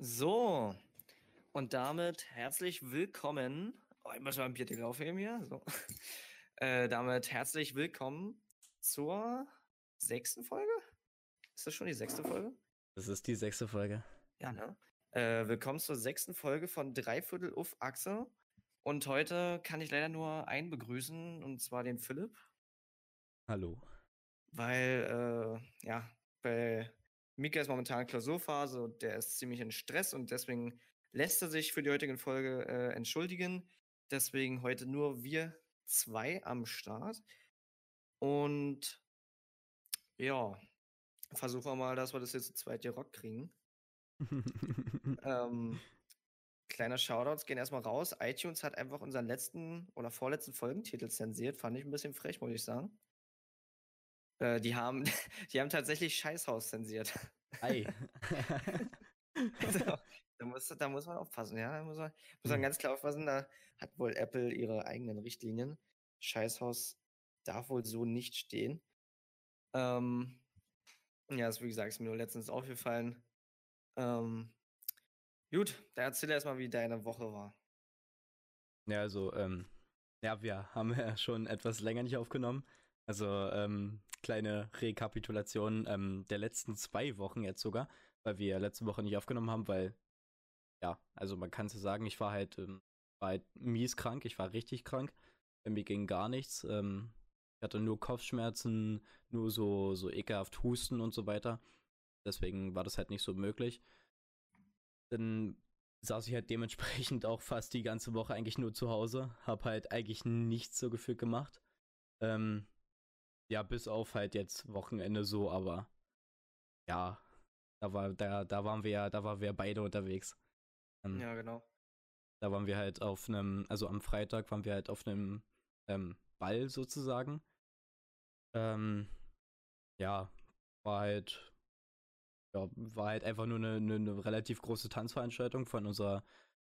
So, und damit herzlich willkommen. Oh, ich muss mal ein Bierdeckel aufheben hier. So. Äh, damit herzlich willkommen zur sechsten Folge. Ist das schon die sechste Folge? Das ist die sechste Folge. Ja, ne? Äh, willkommen zur sechsten Folge von Dreiviertel auf Achse. Und heute kann ich leider nur einen begrüßen, und zwar den Philipp. Hallo. Weil, äh, ja, bei Mika ist momentan Klausurphase und der ist ziemlich in Stress und deswegen lässt er sich für die heutige Folge äh, entschuldigen. Deswegen heute nur wir zwei am Start. Und ja, versuchen wir mal, dass wir das jetzt zu zweit hier Rock kriegen. ähm, kleiner Shoutouts gehen erstmal raus. iTunes hat einfach unseren letzten oder vorletzten Folgentitel zensiert. Fand ich ein bisschen frech, muss ich sagen. Äh, die haben, die haben tatsächlich Scheißhaus zensiert. Ei. also, da, muss, da muss man aufpassen, ja. Da muss man, muss man Hm. ganz klar aufpassen, da hat wohl Apple ihre eigenen Richtlinien. Scheißhaus darf wohl so nicht stehen. Ähm, ja, das, wie gesagt, ist mir nur letztens aufgefallen. Ähm, gut, dann erzähl erst mal, wie deine Woche war. Ja, also, ähm, ja, wir haben ja schon etwas länger nicht aufgenommen. Also, ähm, kleine Rekapitulation ähm, der letzten zwei Wochen jetzt sogar, weil wir letzte Woche nicht aufgenommen haben, weil, ja, also man kann es ja sagen, ich war halt, ähm, war halt mies krank, ich war richtig krank. Bei mir ging gar nichts. Ähm, ich hatte nur Kopfschmerzen, nur so, so ekelhaft Husten und so weiter. Deswegen war das halt nicht so möglich. Dann saß ich halt dementsprechend auch fast die ganze Woche eigentlich nur zu Hause. Hab halt eigentlich nichts so gefühlt gemacht. Ähm, ja, bis auf halt jetzt Wochenende so, aber ja, da war, da, da waren wir ja, da waren wir beide unterwegs. Ähm, Ja, genau. Da waren wir halt auf einem, also am Freitag waren wir halt auf einem ähm, Ball sozusagen. Ähm, ja, war halt, ja, war halt einfach nur eine, eine, eine relativ große Tanzveranstaltung von unserer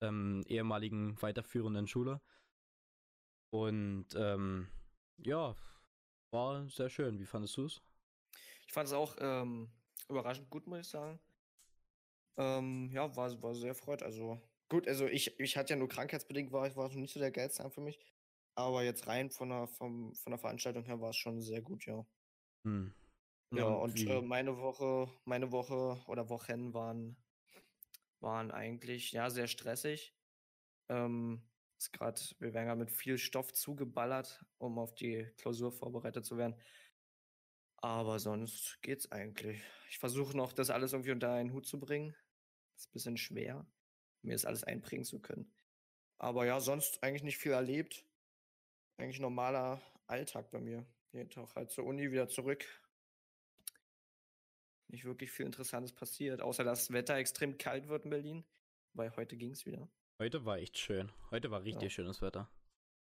ähm, ehemaligen weiterführenden Schule. Und ähm, ja, war sehr schön. Wie fandest du es? Ich fand es auch ähm, überraschend gut, muss ich sagen. Ähm, ja, war, war sehr freut. Also gut, also ich, ich hatte ja nur krankheitsbedingt, war, war es nicht so der geilste Abend für mich. Aber jetzt rein von der, vom, von der Veranstaltung her war es schon sehr gut, ja. Hm. Ja, und äh, meine Woche, meine Woche oder Wochen waren, waren eigentlich ja sehr stressig. Ähm, ist grad, wir werden ja mit viel Stoff zugeballert, um auf die Klausur vorbereitet zu werden. Aber sonst geht's eigentlich. Ich versuche noch, das alles irgendwie unter einen Hut zu bringen. Ist ein bisschen schwer, mir das alles einprägen zu können. Aber ja, sonst eigentlich nicht viel erlebt. Eigentlich normaler Alltag bei mir. Jeden Tag halt zur Uni, wieder zurück. Nicht wirklich viel Interessantes passiert, außer dass das Wetter extrem kalt wird in Berlin. Weil heute ging's wieder. Heute war echt schön. Heute war richtig Ja. schönes Wetter.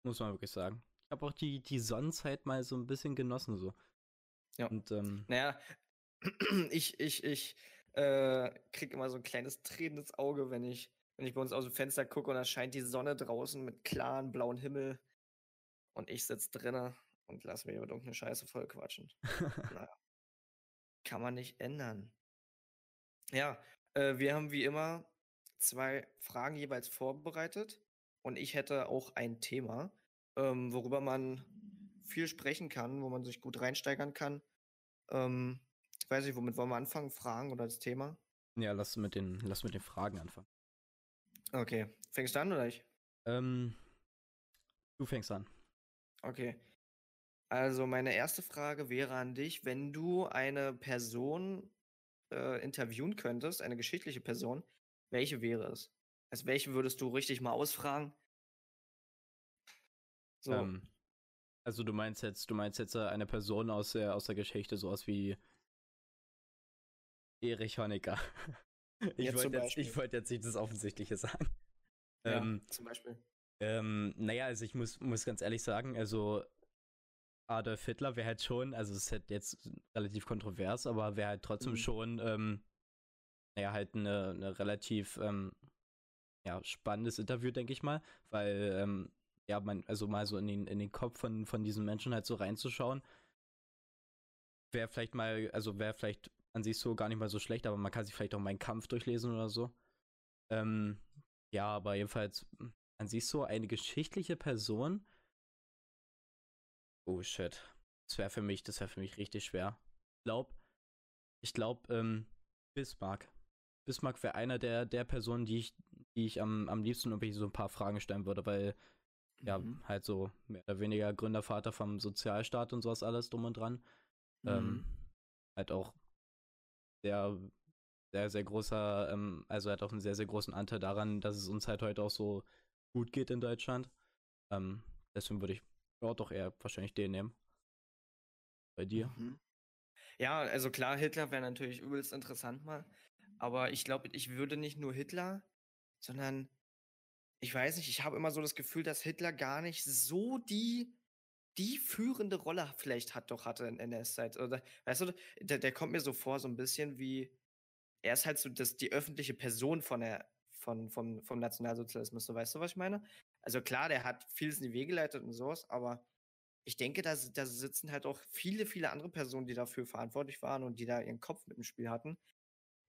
Muss man wirklich sagen. Ich habe auch die, die Sonnenzeit mal so ein bisschen genossen so. Ja. Und ähm, Naja, ich, ich, ich äh, krieg immer so ein kleines tränendes Auge, wenn ich, wenn ich bei uns aus dem Fenster gucke und da scheint die Sonne draußen mit klaren blauen Himmel und ich sitz drinnen und lass mich über irgendeine Scheiße voll quatschen. naja. Kann man nicht ändern. Ja, äh, wir haben wie immer zwei Fragen jeweils vorbereitet und ich hätte auch ein Thema, ähm, worüber man viel sprechen kann, wo man sich gut reinsteigern kann. Ähm, ich weiß nicht, womit wollen wir anfangen? Fragen oder das Thema? ja, lass mit den, lass mit den Fragen anfangen. Okay, fängst du an oder ich? Ähm, du fängst an. Okay. Also meine erste Frage wäre an dich, wenn du eine Person äh, interviewen könntest, eine geschichtliche Person, welche wäre es? Also welche würdest du richtig mal ausfragen? So, Ähm, also du meinst jetzt, du meinst jetzt äh, eine Person aus der, aus der Geschichte, sowas wie Erich Honecker. Ich Ja, wollte jetzt, ich wollte jetzt nicht das Offensichtliche sagen. ja, Ähm, zum Beispiel. Ähm, naja, also ich muss, muss ganz ehrlich sagen, also Adolf Hitler wäre halt schon, also es ist halt jetzt relativ kontrovers, aber wäre halt trotzdem Mhm. schon, ähm, naja, halt eine, eine relativ, ähm, ja, spannendes Interview, denke ich mal, weil, ähm, ja, man, also mal so in den, in den Kopf von, von diesen Menschen halt so reinzuschauen, wäre vielleicht mal, also wäre vielleicht an sich so gar nicht mal so schlecht, aber man kann sich vielleicht auch meinen Kampf durchlesen oder so. Ähm, ja, aber jedenfalls an sich so eine geschichtliche Person. Oh shit. Das wäre für mich, das wäre für mich richtig schwer. Ich glaube, ich glaube, ähm, Bismarck. Bismarck wäre einer der, der Personen, die ich, die ich am, am liebsten irgendwie so ein paar Fragen stellen würde, weil ja, mhm. halt so mehr oder weniger Gründervater vom Sozialstaat und sowas alles drum und dran. Ähm, mhm. Ähm, halt auch sehr, sehr, sehr großer, ähm, also hat auch einen sehr, sehr großen Anteil daran, dass es uns halt heute auch so gut geht in Deutschland. Ähm, deswegen würde ich ja, doch eher wahrscheinlich den nehmen. Bei dir? Mhm. Ja, also klar, Hitler wäre natürlich übelst interessant mal. Aber ich glaube, ich würde nicht nur Hitler, sondern ich weiß nicht, ich habe immer so das Gefühl, dass Hitler gar nicht so die, die führende Rolle vielleicht hat, doch hatte in NS-Zeit. Weißt du, der, der kommt mir so vor, so ein bisschen wie, er ist halt so das, die öffentliche Person von der, von, vom, vom Nationalsozialismus. So, weißt du, was ich meine? Also klar, der hat vieles in die Wege geleitet und sowas, aber ich denke, da, da sitzen halt auch viele, viele andere Personen, die dafür verantwortlich waren und die da ihren Kopf mit im Spiel hatten.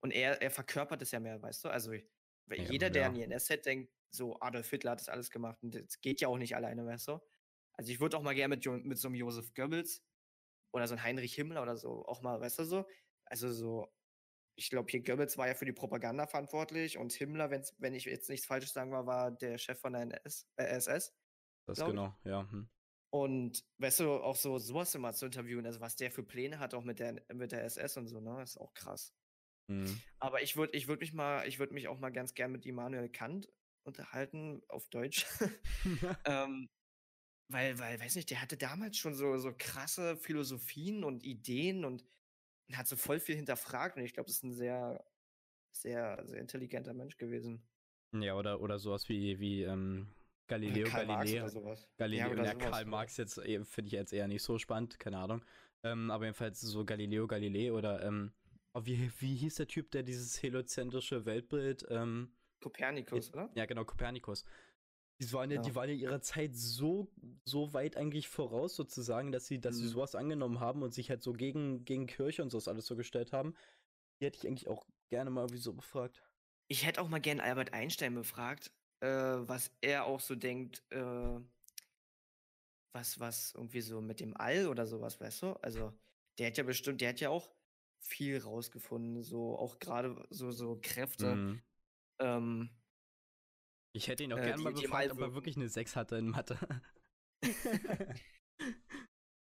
Und er, er verkörpert es ja mehr, weißt du? Also ja, jeder, der ja. an die NS-Set denkt, so Adolf Hitler hat das alles gemacht und das geht ja auch nicht alleine, weißt du? Also ich würde auch mal gerne mit, mit so einem Josef Goebbels oder so einem Heinrich Himmler oder so auch mal, weißt du so? Also so, ich glaube, hier Goebbels war ja für die Propaganda verantwortlich und Himmler, wenn's, wenn ich jetzt nichts Falsches sagen war, war der Chef von der NS, äh, SS. Das genau, ich. ja. Hm. Und weißt du, auch so sowas immer zu interviewen, also was der für Pläne hat, auch mit der, mit der SS und so, ne, ist auch krass. Mhm. Aber ich würde ich würd mich mal, ich würde mich auch mal ganz gern mit Immanuel Kant unterhalten, auf Deutsch. ähm, weil, weil, weiß nicht, der hatte damals schon so, so krasse Philosophien und Ideen und hat so voll viel hinterfragt und ich glaube, das ist ein sehr, sehr, sehr intelligenter Mensch gewesen. Ja, oder, oder sowas wie, wie ähm, Galileo Karl Galilei. Marx oder sowas. Galileo, ja, oder ja, Karl Marx jetzt äh, finde ich jetzt eher nicht so spannend, keine Ahnung. Ähm, aber jedenfalls so Galileo Galilei oder ähm, oh, wie, wie hieß der Typ, der dieses heliozentrische Weltbild ähm, Kopernikus, oder? Ja, genau, Kopernikus. Die waren ja, ja, die waren ja ihrer Zeit so, so weit eigentlich voraus, sozusagen, dass sie, dass mhm. sie sowas angenommen haben und sich halt so gegen, gegen Kirche und sowas alles so gestellt haben. Die hätte ich eigentlich auch gerne mal wieso befragt. Ich hätte auch mal gerne Albert Einstein befragt, äh, was er auch so denkt, äh, was, was irgendwie so mit dem All oder sowas, weißt du? Also, der hat ja bestimmt, der hat ja auch viel rausgefunden, so auch gerade so, so Kräfte. Mhm. Ähm, ich hätte ihn auch äh, gerne mal befragt, ob er wirklich eine 6 hatte in Mathe.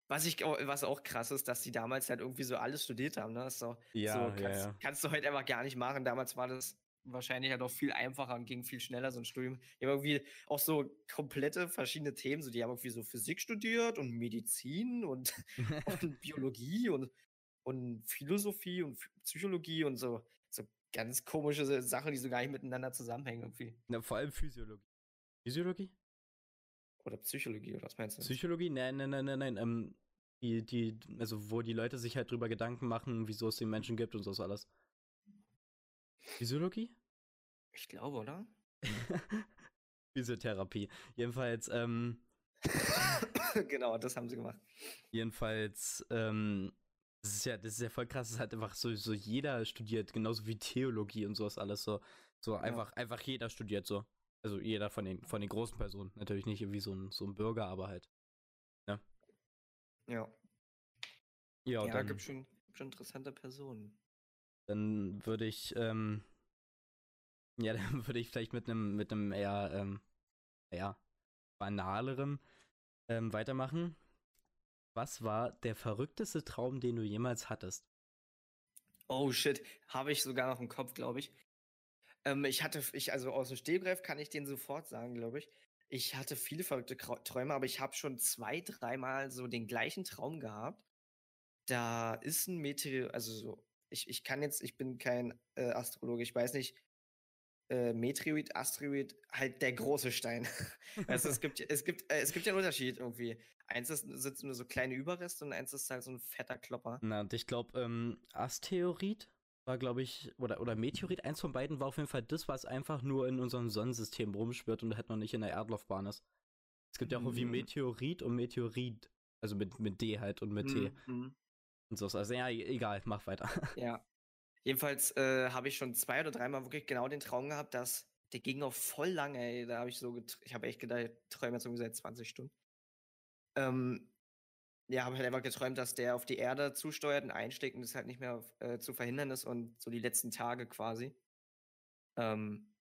was, ich, was auch krass ist, dass die damals halt irgendwie so alles studiert haben. Ne? Das so, ja, so kannst, ja, ja. kannst du heute einfach gar nicht machen. Damals war das wahrscheinlich halt auch viel einfacher und ging viel schneller, so ein Studium. Die haben irgendwie auch so komplette verschiedene Themen. So, die haben irgendwie so Physik studiert und Medizin und, und Biologie und, und Philosophie und Psychologie und so ganz komische Sachen, die so gar nicht miteinander zusammenhängen irgendwie. Na, vor allem Physiologie. Physiologie? Oder Psychologie, oder was meinst du? Psychologie? Nein, nein, nein, nein, nein. Ähm, die, die, also wo die Leute sich halt drüber Gedanken machen, wieso es den Menschen gibt und so alles. Physiologie? Ich glaube, oder? Physiotherapie. Jedenfalls, ähm. genau, das haben sie gemacht. Jedenfalls, ähm, das ist ja, das ist ja voll krass, das hat einfach so, so jeder studiert, genauso wie Theologie und sowas alles so. So einfach, ja. einfach jeder studiert so. Also jeder von den, von den großen Personen. Natürlich nicht irgendwie so ein, so ein Bürger, aber halt. Ne? Ja. Ja, ja dann, gibt schon, schon interessante Personen. Dann würde ich, ähm, ja, dann würde ich vielleicht mit einem, mit einem eher, ähm, eher banaleren ähm, weitermachen. Was war der verrückteste Traum, den du jemals hattest? Oh shit, habe ich sogar noch im Kopf, glaube ich. Ähm, ich hatte, ich, also aus dem Stehgreif kann ich den sofort sagen, glaube ich. Ich hatte viele verrückte Träume, aber ich habe schon zwei, dreimal so den gleichen Traum gehabt. Da ist ein Meteor, also so, ich, ich kann jetzt, ich bin kein äh, Astrologe, ich weiß nicht, äh, Meteorit, Asteroid, halt der große Stein. also es gibt, es gibt, äh, es gibt ja einen Unterschied irgendwie. Eins ist, sind nur so kleine Überreste und eins ist halt so ein fetter Klopper. Na, und ich glaube, ähm, Asteroid war, glaube ich, oder, oder Meteorit, eins von beiden war auf jeden Fall das, was einfach nur in unserem Sonnensystem rumschwirrt und halt noch nicht in der Erdlaufbahn ist. Es gibt ja auch irgendwie mhm. Meteorit und Meteorit. Also mit, mit D halt und mit T. Mhm. Und so. Also ja, egal, mach weiter. Ja. Jedenfalls äh, habe ich schon zwei oder dreimal wirklich genau den Traum gehabt, dass der ging auch voll lange, ey. Da habe ich so, ich habe echt gedacht, ich träume jetzt ungefähr seit 20 Stunden. Ähm, ja, habe halt einfach geträumt, dass der auf die Erde zusteuert und einsteckt und es halt nicht mehr äh, zu verhindern ist und so die letzten Tage quasi. Ähm,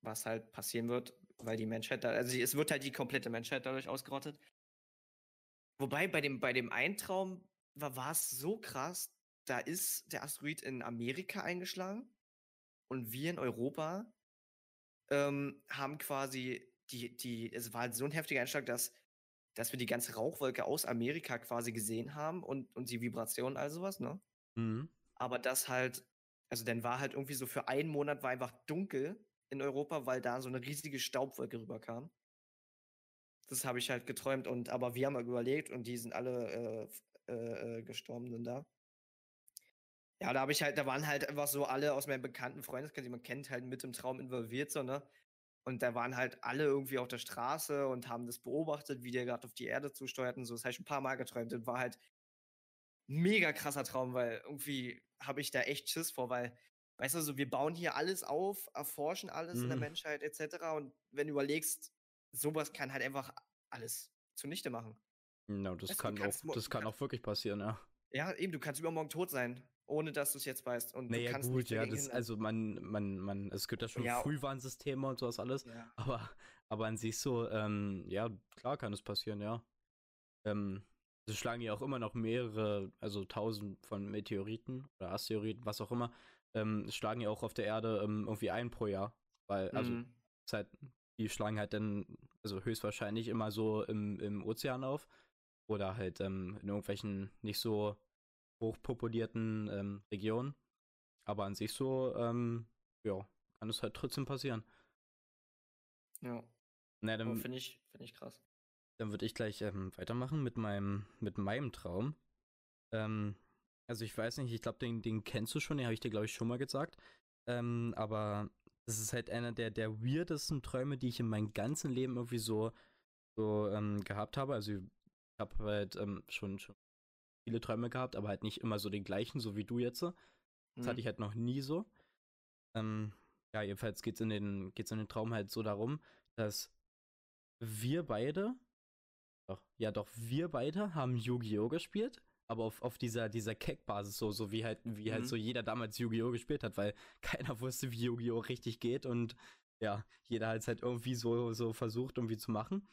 was halt passieren wird, weil die Menschheit da, also es wird halt die komplette Menschheit dadurch ausgerottet. Wobei bei dem, bei dem Eintraum war es so krass, da ist der Asteroid in Amerika eingeschlagen und wir in Europa ähm, haben quasi die, die, es war halt so ein heftiger Einschlag, dass dass wir die ganze Rauchwolke aus Amerika quasi gesehen haben und, und die Vibration, all sowas, ne? Mhm. Aber das halt, also dann war halt irgendwie so für einen Monat war einfach dunkel in Europa, weil da so eine riesige Staubwolke rüberkam. Das habe ich halt geträumt und aber wir haben halt überlegt und die sind alle äh, äh, äh gestorben sind da. Ja, da habe ich halt, da waren halt einfach so alle aus meinem bekannten Freundeskreis, die man kennt, halt mit im Traum involviert, so, ne? Und da waren halt alle irgendwie auf der Straße und haben das beobachtet, wie der gerade auf die Erde zusteuert und so. Das habe ich ein paar Mal geträumt. Das war halt ein mega krasser Traum, weil irgendwie habe ich da echt Schiss vor, weil, weißt du, so, wir bauen hier alles auf, erforschen alles mhm. in der mhm. Menschheit etc. Und wenn du überlegst, sowas kann halt einfach alles zunichte machen. Ja, das, weißt, kann, auch, das kann auch wirklich passieren, ja. Ja, eben, du kannst übermorgen tot sein ohne dass du es jetzt weißt. Und naja, du kannst gut, ja, das, also man, man, man, es gibt ja schon ja, Frühwarnsysteme und sowas alles, ja. aber, aber an sich so, ähm, ja, klar kann es passieren, ja. Ähm, es schlagen ja auch immer noch mehrere, also tausend von Meteoriten oder Asteroiden, was auch immer, ähm, schlagen ja auch auf der Erde ähm, irgendwie ein pro Jahr. Weil, also, mhm. halt, die schlagen halt dann, also höchstwahrscheinlich immer so im, im Ozean auf. Oder halt ähm, in irgendwelchen nicht so hochpopulierten ähm, Regionen. Aber an sich so, ähm, ja, kann es halt trotzdem passieren. Ja. Na, dann finde ich, find ich krass. Dann würde ich gleich ähm, weitermachen mit meinem, mit meinem Traum. Ähm, also ich weiß nicht, ich glaube, den, den kennst du schon, den habe ich dir, glaube ich, schon mal gesagt. Ähm, aber das ist halt einer der, der weirdesten Träume, die ich in meinem ganzen Leben irgendwie so, so ähm, gehabt habe. Also ich habe halt ähm, schon, schon viele Träume gehabt, aber halt nicht immer so den gleichen, so wie du jetzt. Das mhm. hatte ich halt noch nie so. Ähm, ja, jedenfalls geht es in, den, geht's in den Traum halt so darum, dass wir beide, doch, ja doch, wir beide haben Yu-Gi-Oh! gespielt, aber auf, auf dieser, dieser Keck-Basis, so, so wie halt, wie halt mhm. halt so jeder damals Yu-Gi-Oh! gespielt hat, weil keiner wusste, wie Yu-Gi-Oh! richtig geht und ja, jeder hat es halt irgendwie so, so versucht, irgendwie zu machen.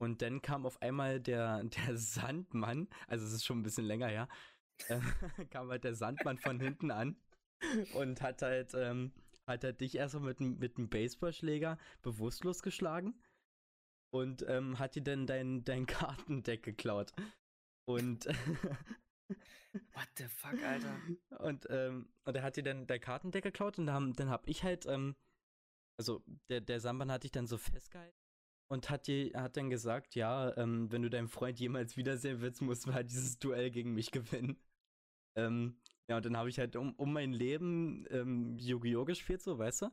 Und dann kam auf einmal der, der Sandmann, also es ist schon ein bisschen länger her, äh, kam halt der Sandmann von hinten an und hat halt, ähm, hat halt dich erstmal mit, mit einem Baseballschläger bewusstlos geschlagen und ähm, hat dir dann dein, dein Kartendeck geklaut. Und What the fuck, Alter? Und, ähm, und er hat dir dann dein Kartendeck geklaut und dann, dann hab ich halt, ähm, also der, der Samban hat dich dann so festgehalten und hat, die, hat dann gesagt, ja, ähm, wenn du deinen Freund jemals wiedersehen willst, musst du halt dieses Duell gegen mich gewinnen. Ähm, ja, und dann habe ich halt um, um mein Leben ähm, Yu-Gi-Oh! gespielt, so, weißt du?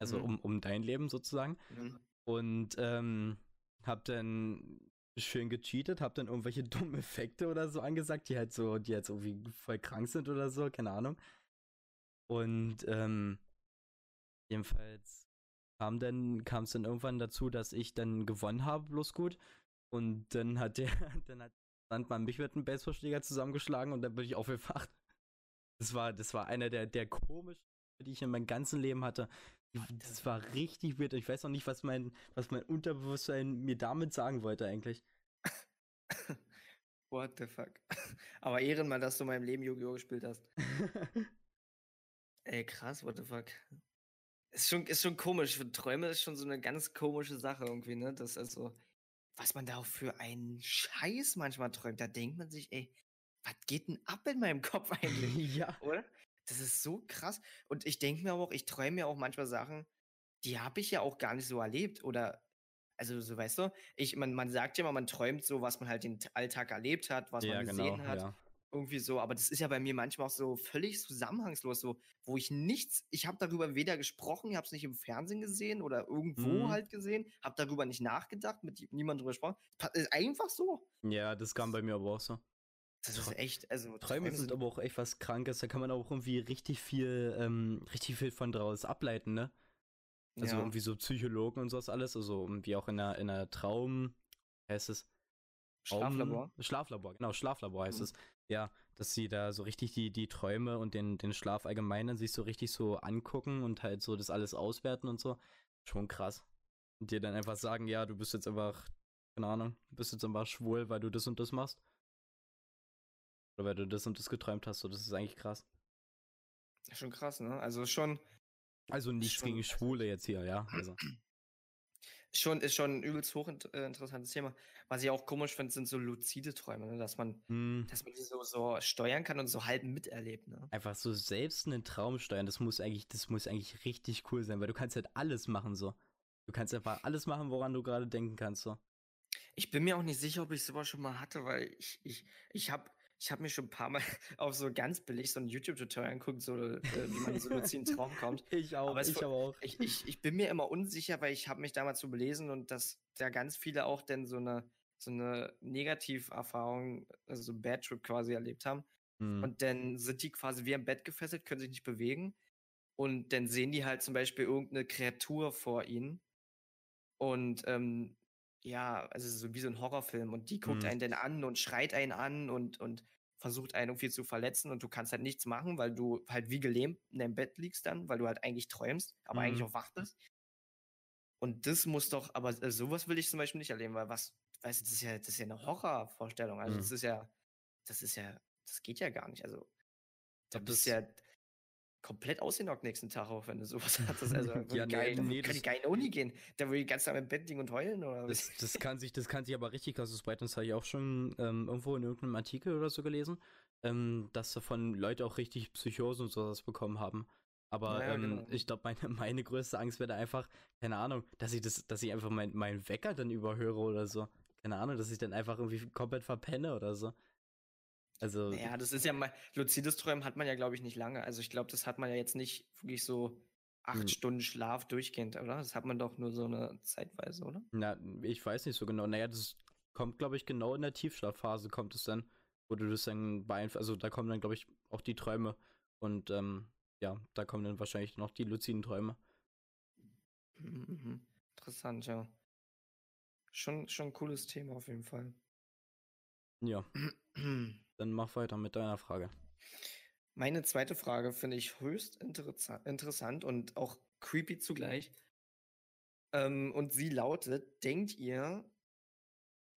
Also mhm. um, um dein Leben sozusagen. Mhm. Und ähm, hab dann schön gecheatet, hab dann irgendwelche dummen Effekte oder so angesagt, die halt so, die halt so irgendwie voll krank sind oder so, keine Ahnung. Und ähm, jedenfalls kam dann kam es dann irgendwann dazu, dass ich dann gewonnen habe, bloß gut. Und dann hat der, dann hat Sandmann mich mit einem Baseballschläger zusammengeschlagen und dann bin ich aufgewacht. Das war, das war einer der, der komischen, die ich in meinem ganzen Leben hatte. Das war richtig weird. Ich weiß noch nicht, was mein, was mein Unterbewusstsein mir damit sagen wollte eigentlich. What the fuck? Aber Ehrenmann, dass du in meinem Leben Yu-Gi-Oh! gespielt hast. Ey, krass, what the fuck? Ist schon, ist schon komisch. Für Träume ist schon so eine ganz komische Sache irgendwie, ne? Das also, was man da auch für einen Scheiß manchmal träumt. Da denkt man sich, ey, was geht denn ab in meinem Kopf eigentlich? ja. Oder? Das ist so krass. Und ich denke mir aber auch, ich träume mir auch manchmal Sachen, die habe ich ja auch gar nicht so erlebt. Oder, also so weißt du, ich, man, man sagt ja immer, man träumt so, was man halt den Alltag erlebt hat, was ja, man gesehen genau, hat. Ja irgendwie so, aber das ist ja bei mir manchmal auch so völlig zusammenhangslos, so, wo ich nichts, ich habe darüber weder gesprochen, ich habe es nicht im Fernsehen gesehen oder irgendwo mhm. halt gesehen, habe darüber nicht nachgedacht, mit niemandem drüber gesprochen. Ist einfach so. Ja, das kam bei mir aber auch so. Das ist echt, also Träume sind aber auch echt was Krankes, da kann man auch irgendwie richtig viel, ähm, richtig viel von draus ableiten, ne? Also ja. irgendwie so Psychologen und sowas alles, also wie auch in einer, in einer Traum, heißt es? Schlaflabor. Traum- Schlaflabor, genau, Schlaflabor heißt Mhm. es. Ja, dass sie da so richtig die, die Träume und den, den Schlaf allgemein dann sich so richtig so angucken und halt so das alles auswerten und so. Schon krass. Und dir dann einfach sagen, ja, du bist jetzt einfach, keine Ahnung, du bist jetzt einfach schwul, weil du das und das machst. Oder weil du das und das geträumt hast, so, das ist eigentlich krass. Schon krass, ne? Also schon, Also nichts Schon- gegen Schwule jetzt hier, ja. Also. Schon ist schon ein übelst hochinteressantes Thema. Was ich auch komisch finde, sind so luzide Träume, ne? dass man, Hm, dass man die so, so steuern kann und so halb miterlebt, ne? einfach so selbst einen Traum steuern, das muss eigentlich, das muss eigentlich richtig cool sein, weil du kannst halt alles machen so. Du kannst einfach alles machen, woran du gerade denken kannst so. Ich bin mir auch nicht sicher, ob ich sowas schon mal hatte, weil ich, ich, ich habe ich hab mir schon ein paar Mal auf so ganz billig so ein YouTube-Tutorial angeguckt, so, äh, wie man so luziden Traum kommt. Ich auch, Aber es fu- auch. Ich, ich, ich bin mir immer unsicher, weil ich habe mich damals so belesen und dass da ganz viele auch denn so eine, so eine Negativerfahrung, also so Bad Trip quasi erlebt haben. Hm. Und dann sind die quasi wie am Bett gefesselt, können sich nicht bewegen. Und dann sehen die halt zum Beispiel irgendeine Kreatur vor ihnen. Und ähm, ja, also so wie so ein Horrorfilm. Und die guckt Mhm. einen dann an und schreit einen an und, und versucht einen irgendwie zu verletzen. Und du kannst halt nichts machen, weil du halt wie gelähmt in deinem Bett liegst dann, weil du halt eigentlich träumst, aber eigentlich Mhm. auch wach bist. Und das muss doch, aber äh, sowas will ich zum Beispiel nicht erleben, weil was, weißt du, das ist ja, das ist ja eine Horrorvorstellung. Also Mhm. das ist ja, das ist ja, das geht ja gar nicht. Also da bist ja komplett ausgenockt nächsten Tag auch, wenn du sowas hattest. Also Ja, ja, nee, geil, nee, kann ich gar nicht in Uni gehen. Da würde ich ganz Tag im Bett liegen und heulen oder was? Das, das kann sich, das kann sich aber richtig krass ausbreiten. Das habe ich auch schon ähm, irgendwo in irgendeinem Artikel oder so gelesen, ähm, dass davon Leute auch richtig Psychosen und sowas bekommen haben. Aber Ja, ja, ähm, genau. ich glaube, meine, meine größte Angst wäre einfach, keine Ahnung, dass ich das, dass ich einfach mein, meinen Wecker dann überhöre oder so. Keine Ahnung, dass ich dann einfach irgendwie komplett verpenne oder so. Also, Ja, das ist ja mal, luzides Träumen hat man ja, glaube ich, nicht lange. Also ich glaube, das hat man ja jetzt nicht wirklich so acht Hm. Stunden Schlaf durchgehend, oder? Das hat man doch nur so eine Zeitweise, oder? na, ich weiß nicht so genau. Naja, das kommt, glaube ich, genau in der Tiefschlafphase kommt es dann, wo du das dann beeinflusst. Also da kommen dann, glaube ich, auch die Träume. Und ähm, ja, da kommen dann wahrscheinlich noch die luziden Träume. Mhm, mhm. Interessant, ja. Schon, schon ein cooles Thema auf jeden Fall. Ja, dann mach weiter mit deiner Frage. Meine zweite Frage finde ich höchst interessa- interessant und auch creepy zugleich. Ähm, und sie lautet: Denkt ihr,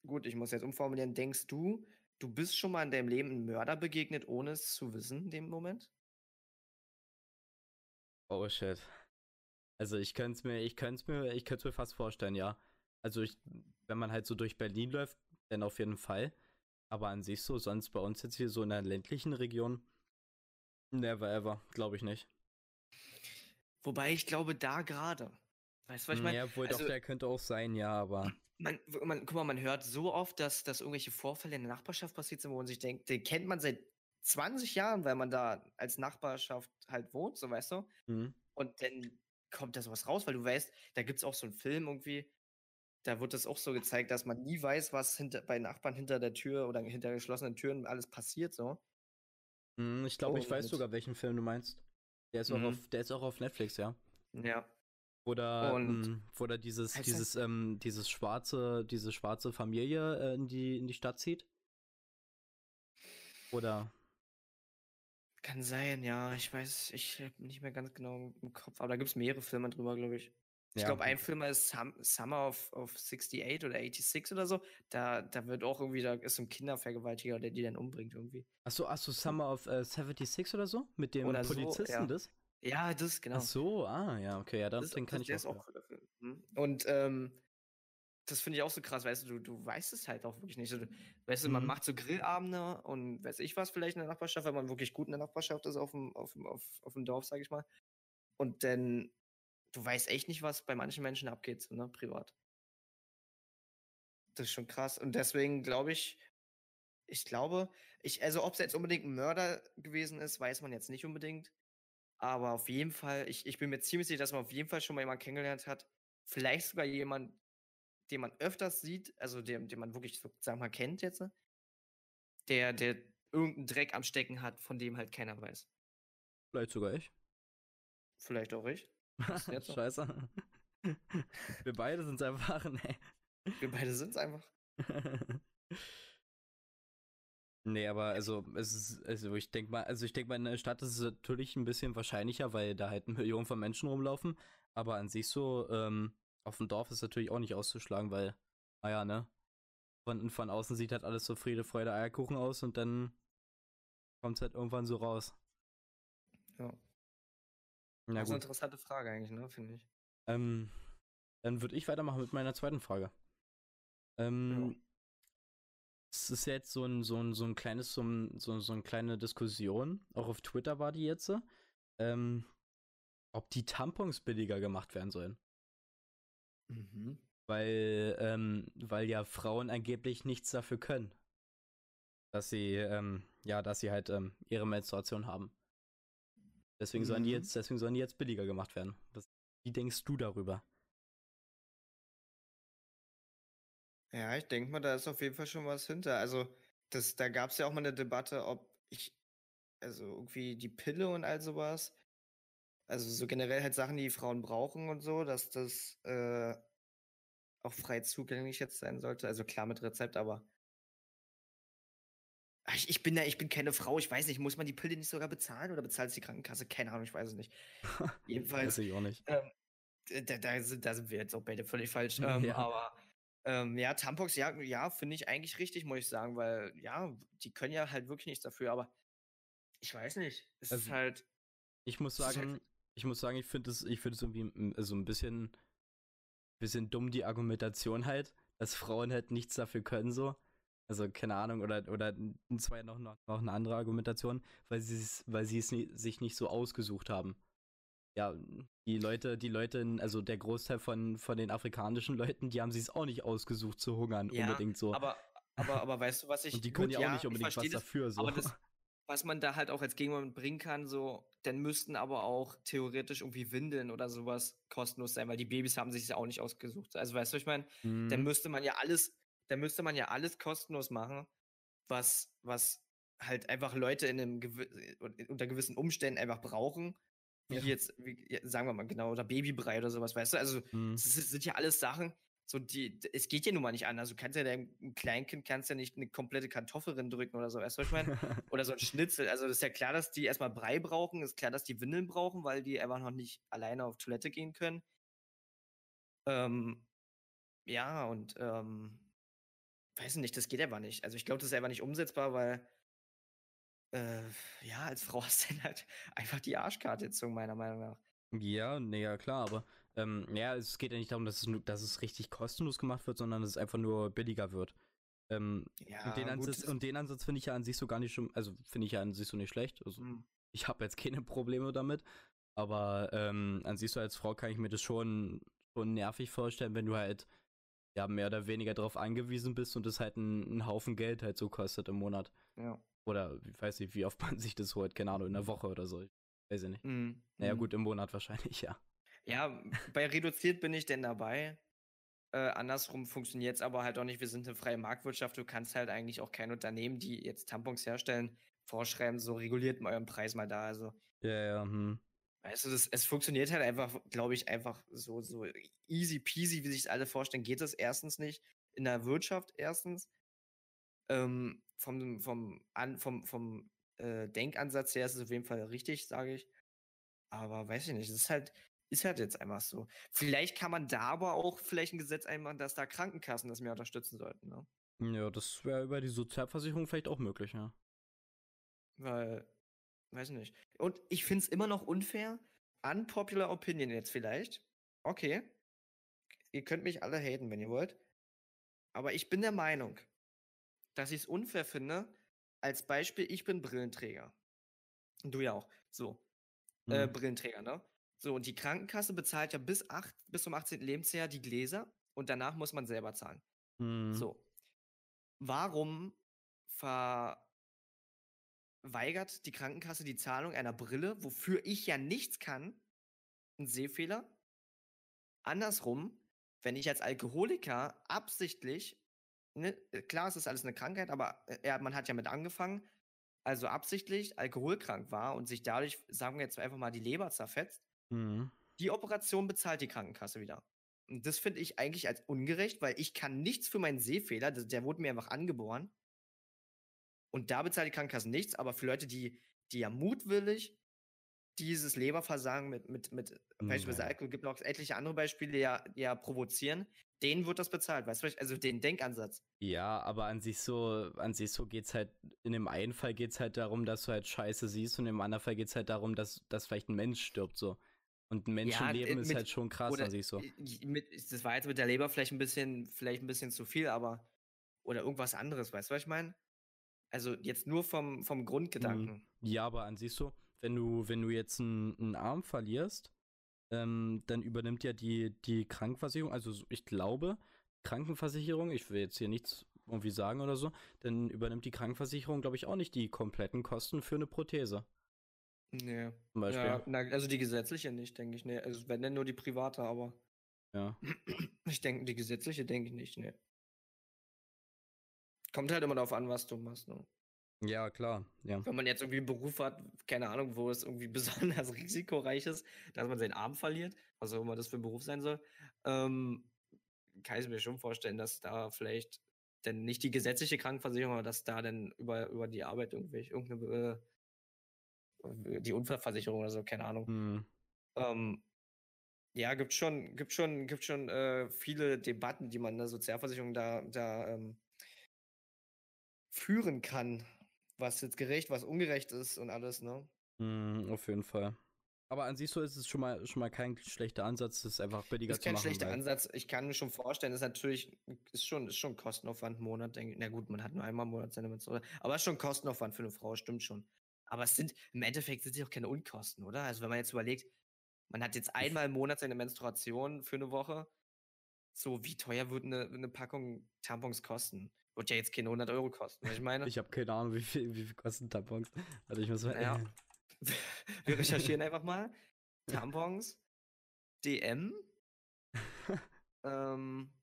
gut, ich muss jetzt umformulieren, denkst du, du bist schon mal in deinem Leben einem Mörder begegnet, ohne es zu wissen in dem Moment? Oh shit. Also ich könnte es mir, ich könnte es mir, ich könnte mir fast vorstellen, ja. Also ich, wenn man halt so durch Berlin läuft, dann auf jeden Fall. Aber an sich so, sonst bei uns jetzt hier so in der ländlichen Region, never ever, glaube ich nicht. Wobei ich glaube, da gerade. Weißt du, was ich meine? ja, wohl Also- doch, der könnte auch sein, ja, aber. Man, man, guck mal, man hört so oft, dass, dass irgendwelche Vorfälle in der Nachbarschaft passiert sind, wo man sich denkt, den kennt man seit 20 Jahren, weil man da als Nachbarschaft halt wohnt, so weißt du. Hm. Und dann kommt da sowas raus, weil du weißt, da gibt es auch so einen Film irgendwie, da wird das auch so gezeigt, dass man nie weiß, was hinter, bei Nachbarn hinter der Tür oder hinter geschlossenen Türen alles passiert, so. Hm, ich glaube, ich weiß sogar, welchen Film du meinst. Der ist, auch Mhm. auf, der ist auch auf Netflix, ja. Ja. Oder, ähm, oder dieses, dieses, ähm, dieses schwarze, diese schwarze Familie äh, in die, in die Stadt zieht. Oder, Kann sein, ja. Ich weiß, ich habe nicht mehr ganz genau im Kopf, aber da gibt es mehrere Filme drüber, glaube ich. Ich Ja. glaube, ein Film ist Sum Summer of, of 68 oder 86 oder so. Da, da wird auch irgendwie, da ist so ein Kindervergewaltiger, der die dann umbringt irgendwie. achso, achso, Summer of äh, 76 oder so? Mit dem Oder so, Polizisten, ja. das? Ja, das, genau. Ach so, ah, ja, okay, ja, dann, das, den kann das, ich der auch. ist auch. Mhm. Und ähm, das finde ich auch so krass, weißt du, du, du weißt es halt auch wirklich nicht. So, du, weißt du, man Mhm. macht so Grillabende und weiß ich was vielleicht in der Nachbarschaft, wenn man wirklich gut in der Nachbarschaft ist auf dem, auf dem, auf, auf dem Dorf, sag ich mal. Und dann, du weißt echt nicht, was bei manchen Menschen abgeht, ne, privat. Das ist schon krass. Und deswegen glaube ich, ich glaube, ich, also ob es jetzt unbedingt ein Mörder gewesen ist, weiß man jetzt nicht unbedingt. Aber auf jeden Fall, ich, ich bin mir ziemlich sicher, dass man auf jeden Fall schon mal jemanden kennengelernt hat. Vielleicht sogar jemand, den man öfters sieht, also den, den man wirklich so, sagen wir mal, kennt jetzt. ne? Der, der irgendeinen Dreck am Stecken hat, von dem halt keiner weiß. Vielleicht sogar ich. Vielleicht auch ich. jetzt Scheiße. Wir beide sind es einfach, nee. Wir beide sind es einfach. nee, aber also es ist, also ich denke mal, also ich denke mal, in der Stadt ist es natürlich ein bisschen wahrscheinlicher, weil da halt Millionen von Menschen rumlaufen. Aber an sich so, ähm, auf dem Dorf ist natürlich auch nicht auszuschlagen, weil, naja, ne? Von, von außen sieht halt alles so Friede, Freude, Eierkuchen aus und dann kommt es halt irgendwann so raus. Ja. Na das ist eine interessante Frage eigentlich, ne, finde ich. Ähm, dann würde ich weitermachen mit meiner zweiten Frage. Ähm, ja. Es ist jetzt so ein, so ein, so ein kleines, so, ein, so, so eine kleine Diskussion, auch auf Twitter war die jetzt, ähm, ob die Tampons billiger gemacht werden sollen. Mhm. Weil, ähm, weil ja Frauen angeblich nichts dafür können. Dass sie, ähm, ja, dass sie halt ähm, ihre Menstruation haben. Deswegen mhm. sollen die mhm. jetzt, deswegen sollen die jetzt billiger gemacht werden. Was, wie denkst du darüber? Ja, ich denke mal, da ist auf jeden Fall schon was hinter. Also, das, da gab es ja auch mal eine Debatte, ob ich, also irgendwie die Pille und all sowas, also so generell halt Sachen, die Frauen brauchen und so, dass das äh, auch frei zugänglich jetzt sein sollte. Also klar mit Rezept, aber ich, ich bin ja, ich bin keine Frau, ich weiß nicht, muss man die Pille nicht sogar bezahlen oder bezahlt es die Krankenkasse? Keine Ahnung, ich weiß es nicht. Jedenfalls. weiß ich auch nicht. Ähm, da, da, sind, da sind wir jetzt auch beide völlig falsch. Ähm, ja. Aber ähm, ja, Tampons, ja, ja finde ich eigentlich richtig, muss ich sagen, weil ja, die können ja halt wirklich nichts dafür, aber ich weiß nicht. Es also, ist halt. Ich muss halt sagen, halt, ich muss sagen, ich finde es, ich finde es irgendwie so ein bisschen, bisschen dumm, die Argumentation halt, dass Frauen halt nichts dafür können, so. Also, keine Ahnung, oder, oder zwei noch, noch, noch eine andere Argumentation, weil sie es, weil sie es nie, sich nicht so ausgesucht haben. Ja, die Leute, die Leute, also der Großteil von, von den afrikanischen Leuten, die haben sich es auch nicht ausgesucht zu hungern, ja, unbedingt so. Aber, aber, aber weißt du, was ich. Und die können ja auch nicht unbedingt was dafür, so. Aber das, was man da halt auch als Gegenwart bringen kann, so, dann müssten aber auch theoretisch irgendwie Windeln oder sowas kostenlos sein, weil die Babys haben sich ja auch nicht ausgesucht. Also weißt du, ich meine, mhm. dann müsste man ja alles da müsste man ja alles kostenlos machen, was, was halt einfach Leute in einem gew unter gewissen Umständen einfach brauchen. Wie ja. jetzt, wie, sagen wir mal genau, oder Babybrei oder sowas, weißt du? Also, mhm. das, ist, sind ja alles Sachen, so die, es geht ja nun mal nicht anders. Du kannst ja deinem Kleinkind kannst ja nicht eine komplette Kartoffel drücken oder so, weißt du, was ich meine? oder so ein Schnitzel. Also, das ist ja klar, dass die erstmal Brei brauchen, ist klar, dass die Windeln brauchen, weil die einfach noch nicht alleine auf Toilette gehen können. Ähm, ja, und ähm, weiß nicht, das geht aber nicht. Also ich glaube, das ist einfach nicht umsetzbar, weil äh, ja, als Frau hast du dann halt einfach die Arschkarte gezogen, meiner Meinung nach. Ja, nee, ja klar, aber ähm, ja, es geht ja nicht darum, dass es, dass es richtig kostenlos gemacht wird, sondern dass es einfach nur billiger wird. Ähm, ja, und, den Ansatz, und den Ansatz finde ich ja an sich so gar nicht schon, also finde ich ja an sich so nicht schlecht. Also, mhm. Ich habe jetzt keine Probleme damit, aber ähm, an sich so als Frau kann ich mir das schon, schon nervig vorstellen, wenn du halt ja mehr oder weniger darauf angewiesen bist und es halt ein, Haufen Geld halt so kostet im Monat. Ja. Oder ich weiß nicht, wie oft man sich das holt, keine Ahnung, in der Woche oder so. Ich weiß ich nicht. Mhm. Naja, mhm. gut, im Monat wahrscheinlich, ja. Ja, bei reduziert bin ich denn dabei. Äh, andersrum funktioniert es aber halt auch nicht. Wir sind eine freie Marktwirtschaft. Du kannst halt eigentlich auch kein Unternehmen, die jetzt Tampons herstellen, vorschreiben, so reguliert mal euren Preis mal da. Also. Ja, ja, hm. Weißt du, das, es funktioniert halt einfach, glaube ich, einfach so, so easy peasy, wie sich alle vorstellen, geht das erstens nicht. In der Wirtschaft erstens. Ähm, vom, vom, an, vom, vom äh, Denkansatz her ist es auf jeden Fall richtig, sage ich. Aber weiß ich nicht, es ist halt, ist halt jetzt einfach so. Vielleicht kann man da aber auch vielleicht ein Gesetz einmachen, dass da Krankenkassen das mehr unterstützen sollten, ne? Ja, das wäre über die Sozialversicherung vielleicht auch möglich, ja. Weil Weiß nicht. Und ich finde es immer noch unfair. Unpopular Opinion jetzt vielleicht. Okay. Ihr könnt mich alle haten, wenn ihr wollt. Aber ich bin der Meinung, dass ich es unfair finde. Als Beispiel, ich bin Brillenträger. Und du ja auch. So. Äh, mhm. Äh, Brillenträger, ne? So, und die Krankenkasse bezahlt ja bis, acht, bis zum 18. Lebensjahr die Gläser und danach muss man selber zahlen. Mhm. So. Warum ver weigert die Krankenkasse die Zahlung einer Brille, wofür ich ja nichts kann, ein Sehfehler. Andersrum, wenn ich als Alkoholiker absichtlich, ne, klar, es ist alles eine Krankheit, aber äh, ja, man hat ja mit angefangen, also absichtlich alkoholkrank war und sich dadurch, sagen wir jetzt einfach mal, die Leber zerfetzt, Mhm. die Operation bezahlt die Krankenkasse wieder. Und das finde ich eigentlich als ungerecht, weil ich kann nichts für meinen Sehfehler, der wurde mir einfach angeboren. Und da bezahlt die Krankenkasse nichts, aber für Leute, die, die ja mutwillig dieses Leberversagen mit, mit, mit beispielsweise Nein. Alkohol, gibt noch etliche andere Beispiele, ja, ja provozieren, denen wird das bezahlt, weißt du, also den Denkansatz. Ja, aber an sich so, an sich so geht's halt, in dem einen Fall geht's halt darum, dass du halt Scheiße siehst und im anderen Fall geht's halt darum, dass, dass vielleicht ein Mensch stirbt, so. Und ein Menschenleben ist mit- halt schon krass oder an sich so. Mit, das war jetzt mit der Leber vielleicht ein bisschen, vielleicht ein bisschen zu viel, aber oder irgendwas anderes, weißt du, was ich meine? Also jetzt nur vom, vom Grundgedanken. Ja, aber an sich so, wenn du, wenn du jetzt einen, einen Arm verlierst, ähm, dann übernimmt ja die, die Krankenversicherung, also so- ich glaube, Krankenversicherung, ich will jetzt hier nichts irgendwie sagen oder so, dann übernimmt die Krankenversicherung, glaube ich, auch nicht die kompletten Kosten für eine Prothese. Nee. Zum Beispiel. Ja, na, also die gesetzliche nicht, denke ich. Nee. Also wenn dann nur die private, aber Ja. ich denke, die gesetzliche denke ich nicht, nee. Kommt halt immer darauf an, was du machst. Ne? Ja, klar. Ja. Wenn man jetzt irgendwie einen Beruf hat, keine Ahnung, wo es irgendwie besonders risikoreich ist, dass man seinen Arm verliert, was auch immer das für ein Beruf sein soll, ähm, kann ich mir schon vorstellen, dass da vielleicht denn nicht die gesetzliche Krankenversicherung, aber dass da dann über, über die Arbeit irgendwelche, irgendeine äh, die Unfallversicherung oder so, keine Ahnung. Hm. Ähm, ja, gibt schon, gibt schon, gibt schon äh, viele Debatten, die man in der Sozialversicherung da, da ähm, führen kann, was jetzt gerecht, was ungerecht ist und alles, ne? Hm, auf jeden Fall. Aber an sich so ist es schon mal, schon mal kein schlechter Ansatz, das ist einfach billiger Ist zu kein machen. schlechter weil- Ansatz. Ich kann mir schon vorstellen, ist natürlich, ist schon, ist schon Kostenaufwand Monat, denke ich. Na gut, man hat nur einmal im Monat seine Menstruation. Aber es ist schon Kostenaufwand für eine Frau, stimmt schon. Aber es sind, im Endeffekt sind es auch keine Unkosten, oder? Also wenn man jetzt überlegt, man hat jetzt einmal im Monat seine Menstruation für eine Woche. So, wie teuer würde eine, eine Packung Tampons kosten? Wird ja jetzt keine 100 Euro kosten, was ich meine. Ich habe keine Ahnung, wie viel, wie viel kosten Tampons. Also ich muss mal. Ja. Wir recherchieren einfach mal. Tampons, DM. ähm,